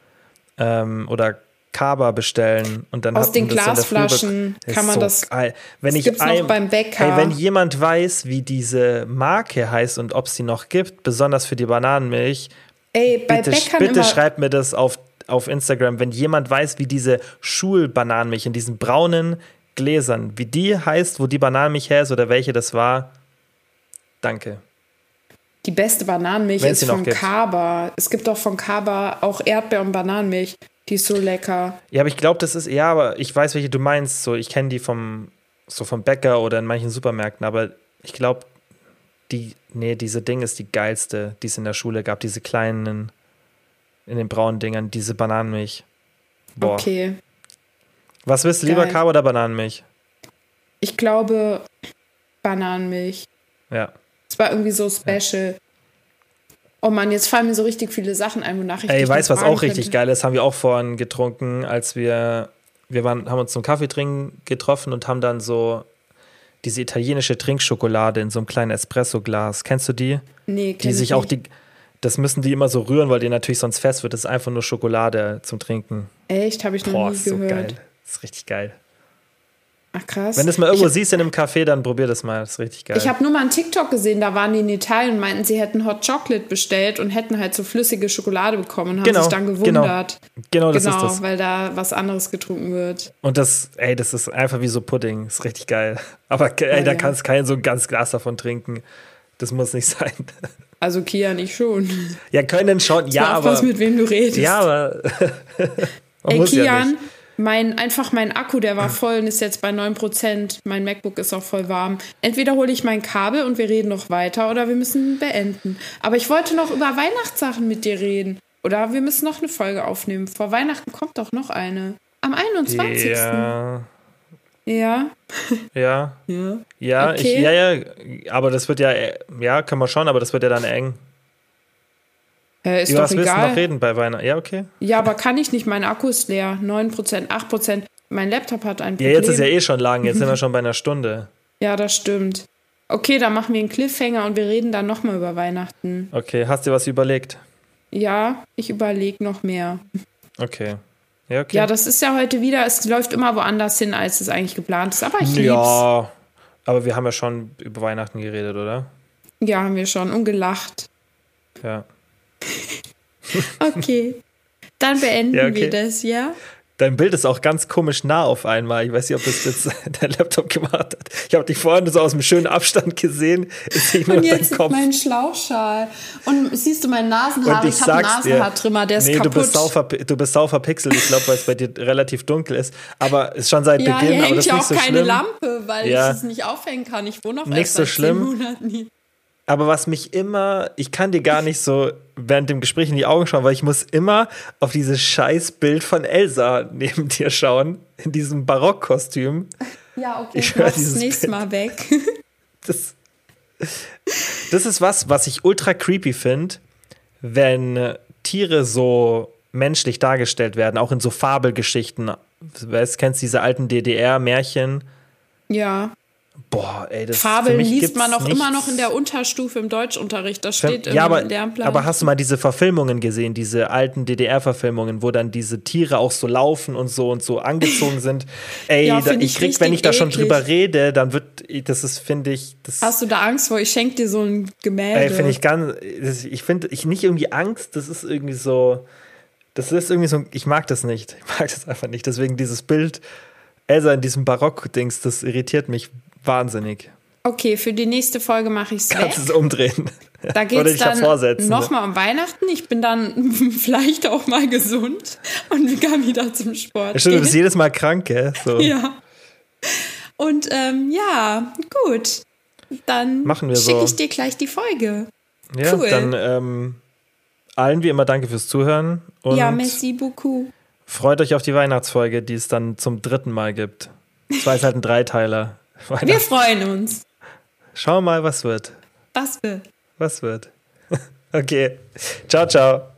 [SPEAKER 2] ähm, oder Kaba bestellen und dann
[SPEAKER 1] aus den Glasflaschen
[SPEAKER 2] so
[SPEAKER 1] kann man
[SPEAKER 2] so
[SPEAKER 1] das.
[SPEAKER 2] Geil. Wenn
[SPEAKER 1] das
[SPEAKER 2] ich
[SPEAKER 1] gibt's
[SPEAKER 2] ein,
[SPEAKER 1] noch beim Bäcker.
[SPEAKER 2] Hey, wenn jemand weiß, wie diese Marke heißt und ob es sie noch gibt, besonders für die Bananenmilch,
[SPEAKER 1] Ey, bei
[SPEAKER 2] bitte,
[SPEAKER 1] Bäckern
[SPEAKER 2] bitte schreibt mir das auf, auf Instagram, wenn jemand weiß, wie diese Schulbananenmilch in diesen braunen Gläsern, wie die heißt, wo die Bananenmilch her ist oder welche das war. Danke.
[SPEAKER 1] die beste Bananenmilch
[SPEAKER 2] Wenn's
[SPEAKER 1] ist von. Kaba. Es gibt auch von Kaba auch Erdbeer- und Bananenmilch. Die ist so lecker.
[SPEAKER 2] Ja, aber ich glaube, das ist, ja, aber ich weiß, welche du meinst. So, ich kenne die vom, so vom Bäcker oder in manchen Supermärkten, aber ich glaube, die, nee, diese Ding ist die geilste, die es in der Schule gab, diese kleinen, in den braunen Dingern, diese Bananenmilch. Boah.
[SPEAKER 1] Okay.
[SPEAKER 2] Was willst du lieber,
[SPEAKER 1] Geil.
[SPEAKER 2] Kaba oder Bananenmilch?
[SPEAKER 1] Ich glaube Bananenmilch.
[SPEAKER 2] Ja.
[SPEAKER 1] Es war irgendwie so special. Oh Mann, jetzt fallen mir so richtig viele Sachen ein, wonach ich
[SPEAKER 2] Ey, weißt
[SPEAKER 1] noch
[SPEAKER 2] was auch richtig
[SPEAKER 1] könnte.
[SPEAKER 2] geil ist? Haben wir auch vorhin getrunken, als wir, wir waren, haben uns zum Kaffee trinken getroffen und haben dann so diese italienische Trinkschokolade in so einem kleinen Espresso-Glas. Kennst du die?
[SPEAKER 1] Nee,
[SPEAKER 2] Die
[SPEAKER 1] kenn ich
[SPEAKER 2] sich auch die, das müssen die immer so rühren, weil die natürlich sonst fest wird. Das ist einfach nur Schokolade zum Trinken.
[SPEAKER 1] Echt, habe ich noch
[SPEAKER 2] Boah,
[SPEAKER 1] nie
[SPEAKER 2] ist so
[SPEAKER 1] gehört.
[SPEAKER 2] geil. Das ist richtig geil.
[SPEAKER 1] Ach krass.
[SPEAKER 2] Wenn du es mal irgendwo
[SPEAKER 1] ich,
[SPEAKER 2] siehst in einem Café, dann probier das mal. Das ist richtig geil.
[SPEAKER 1] Ich habe nur mal einen TikTok gesehen, da waren die in Italien und meinten, sie hätten Hot Chocolate bestellt und hätten halt so flüssige Schokolade bekommen und haben
[SPEAKER 2] Genau,
[SPEAKER 1] sich dann
[SPEAKER 2] genau.
[SPEAKER 1] gewundert.
[SPEAKER 2] genau, das
[SPEAKER 1] genau,
[SPEAKER 2] ist das.
[SPEAKER 1] weil da was anderes getrunken wird.
[SPEAKER 2] Und das, ey, das ist einfach wie so Pudding. Das ist richtig geil. Aber ey,
[SPEAKER 1] Oh,
[SPEAKER 2] da
[SPEAKER 1] ja.
[SPEAKER 2] kannst kein so ein ganz Glas davon trinken. Das muss nicht sein.
[SPEAKER 1] Also Kia nicht schon.
[SPEAKER 2] Ja, können schon, ja, aber.
[SPEAKER 1] aufpassen, mit wem du redest.
[SPEAKER 2] Ja, aber.
[SPEAKER 1] Ey,
[SPEAKER 2] ja
[SPEAKER 1] Kian,
[SPEAKER 2] nicht.
[SPEAKER 1] Mein, einfach mein Akku, der war voll und ist jetzt bei 9%. Mein MacBook ist auch voll warm. Entweder hole ich mein Kabel und wir reden noch weiter oder wir müssen beenden. Aber ich wollte noch über Weihnachtssachen mit dir reden. Oder wir müssen noch eine Folge aufnehmen. Vor Weihnachten kommt doch noch eine. Am 21.
[SPEAKER 2] Ja,
[SPEAKER 1] Ja.
[SPEAKER 2] ja,
[SPEAKER 1] Ja.
[SPEAKER 2] ja,
[SPEAKER 1] Okay.
[SPEAKER 2] ich, ja, ja, aber das wird ja, ja, kann man schon, aber das wird ja dann eng.
[SPEAKER 1] Äh, ist
[SPEAKER 2] Über
[SPEAKER 1] doch
[SPEAKER 2] was willst du
[SPEAKER 1] egal.
[SPEAKER 2] noch reden bei Weihnachten? Ja, okay.
[SPEAKER 1] Ja, aber kann ich nicht. Mein Akku ist leer. 9%, 8%. Mein Laptop hat ein
[SPEAKER 2] Ja,
[SPEAKER 1] Problem.
[SPEAKER 2] jetzt ist ja eh schon lang, jetzt sind wir schon bei einer Stunde.
[SPEAKER 1] Ja, das stimmt. Okay, dann machen wir einen Cliffhanger und wir reden dann nochmal über Weihnachten.
[SPEAKER 2] Okay, hast du was überlegt?
[SPEAKER 1] Ja, ich überlege noch mehr.
[SPEAKER 2] Okay. Ja, okay.
[SPEAKER 1] Ja, das ist ja heute wieder, es läuft immer woanders hin, als es eigentlich geplant ist. Aber ich lieb's.
[SPEAKER 2] ja, aber wir haben ja schon über Weihnachten geredet, oder?
[SPEAKER 1] Ja, haben wir schon und gelacht.
[SPEAKER 2] Ja.
[SPEAKER 1] Okay. Dann beenden
[SPEAKER 2] Ja, okay.
[SPEAKER 1] wir das, ja?
[SPEAKER 2] Dein Bild ist auch ganz komisch nah auf einmal. Ich weiß nicht, ob das jetzt dein Laptop gemacht hat. Ich habe dich vorhin so aus einem schönen Abstand gesehen. Ist
[SPEAKER 1] Und jetzt
[SPEAKER 2] Kopf.
[SPEAKER 1] mein Schlauchschal. Und siehst du mein Nasenhaar?
[SPEAKER 2] Und ich
[SPEAKER 1] ich habe einen Nasenhaartrimmer, der ist
[SPEAKER 2] nee, du
[SPEAKER 1] kaputt.
[SPEAKER 2] bist, sau verpi- du bist sau verpixelt. Ich glaube, weil es bei dir relativ dunkel ist. Aber ist schon seit
[SPEAKER 1] ja,
[SPEAKER 2] Beginn.
[SPEAKER 1] hier
[SPEAKER 2] aber
[SPEAKER 1] hängt
[SPEAKER 2] das ist
[SPEAKER 1] ja auch
[SPEAKER 2] so
[SPEAKER 1] keine
[SPEAKER 2] schlimm.
[SPEAKER 1] Lampe, weil
[SPEAKER 2] Ja.
[SPEAKER 1] ich es nicht aufhängen kann. Ich wohne auf
[SPEAKER 2] Nicht so schlimm. Aber was mich immer, ich kann dir gar nicht so während dem Gespräch in die Augen schauen, weil ich muss immer auf dieses scheiß Bild von Elsa neben dir schauen, in diesem Barockkostüm.
[SPEAKER 1] Ja, okay,
[SPEAKER 2] Ich
[SPEAKER 1] mach's
[SPEAKER 2] dieses
[SPEAKER 1] nächstes
[SPEAKER 2] Bild.
[SPEAKER 1] Mal weg.
[SPEAKER 2] Das, das ist was, was ich ultra creepy finde, wenn Tiere so menschlich dargestellt werden, auch in so Fabelgeschichten. Weißt, kennst diese alten DDR-Märchen?
[SPEAKER 1] ja.
[SPEAKER 2] Boah, ey, das
[SPEAKER 1] Fabeln liest man auch immer noch
[SPEAKER 2] nichts.
[SPEAKER 1] in der Unterstufe im Deutschunterricht. Das steht im
[SPEAKER 2] ja, aber,
[SPEAKER 1] Lernplan.
[SPEAKER 2] aber hast du mal diese Verfilmungen gesehen, diese alten DDR-Verfilmungen, wo dann diese Tiere auch so laufen und so und so angezogen sind? Ey,
[SPEAKER 1] Ja,
[SPEAKER 2] da, ich
[SPEAKER 1] ich
[SPEAKER 2] krieg, wenn ich da schon
[SPEAKER 1] eklig.
[SPEAKER 2] drüber rede, dann wird, das ist, finde ich, das
[SPEAKER 1] Hast du da Angst vor? Ich schenke dir so ein Gemälde.
[SPEAKER 2] Ey, finde ich ganz, ich finde, ich nicht irgendwie Angst, das ist irgendwie so, das ist irgendwie so, ich mag das nicht. Ich mag das einfach nicht. Deswegen dieses Bild, Elsa in diesem Barock-Dings, das irritiert mich wahnsinnig.
[SPEAKER 1] Okay, für die nächste Folge mache ich es.
[SPEAKER 2] Kannst es umdrehen.
[SPEAKER 1] Da geht es dann nochmal um Weihnachten. Ich bin dann vielleicht auch mal gesund und kann wieder zum Sport
[SPEAKER 2] Ja, stimmt, du
[SPEAKER 1] gehen.
[SPEAKER 2] bist jedes Mal krank, gell? So.
[SPEAKER 1] Ja. Und ähm, ja, gut. Dann
[SPEAKER 2] Machen wir
[SPEAKER 1] schicke
[SPEAKER 2] so.
[SPEAKER 1] ich dir gleich die Folge.
[SPEAKER 2] Ja,
[SPEAKER 1] Cool.
[SPEAKER 2] dann ähm, allen wie immer danke fürs Zuhören und
[SPEAKER 1] ja, merci beaucoup.
[SPEAKER 2] freut euch auf die Weihnachtsfolge, die es dann zum dritten Mal gibt. Das war jetzt halt ein Dreiteiler.
[SPEAKER 1] Wir freuen uns.
[SPEAKER 2] Schau mal, was wird.
[SPEAKER 1] Was wird?
[SPEAKER 2] Was wird? okay. Ciao, ciao.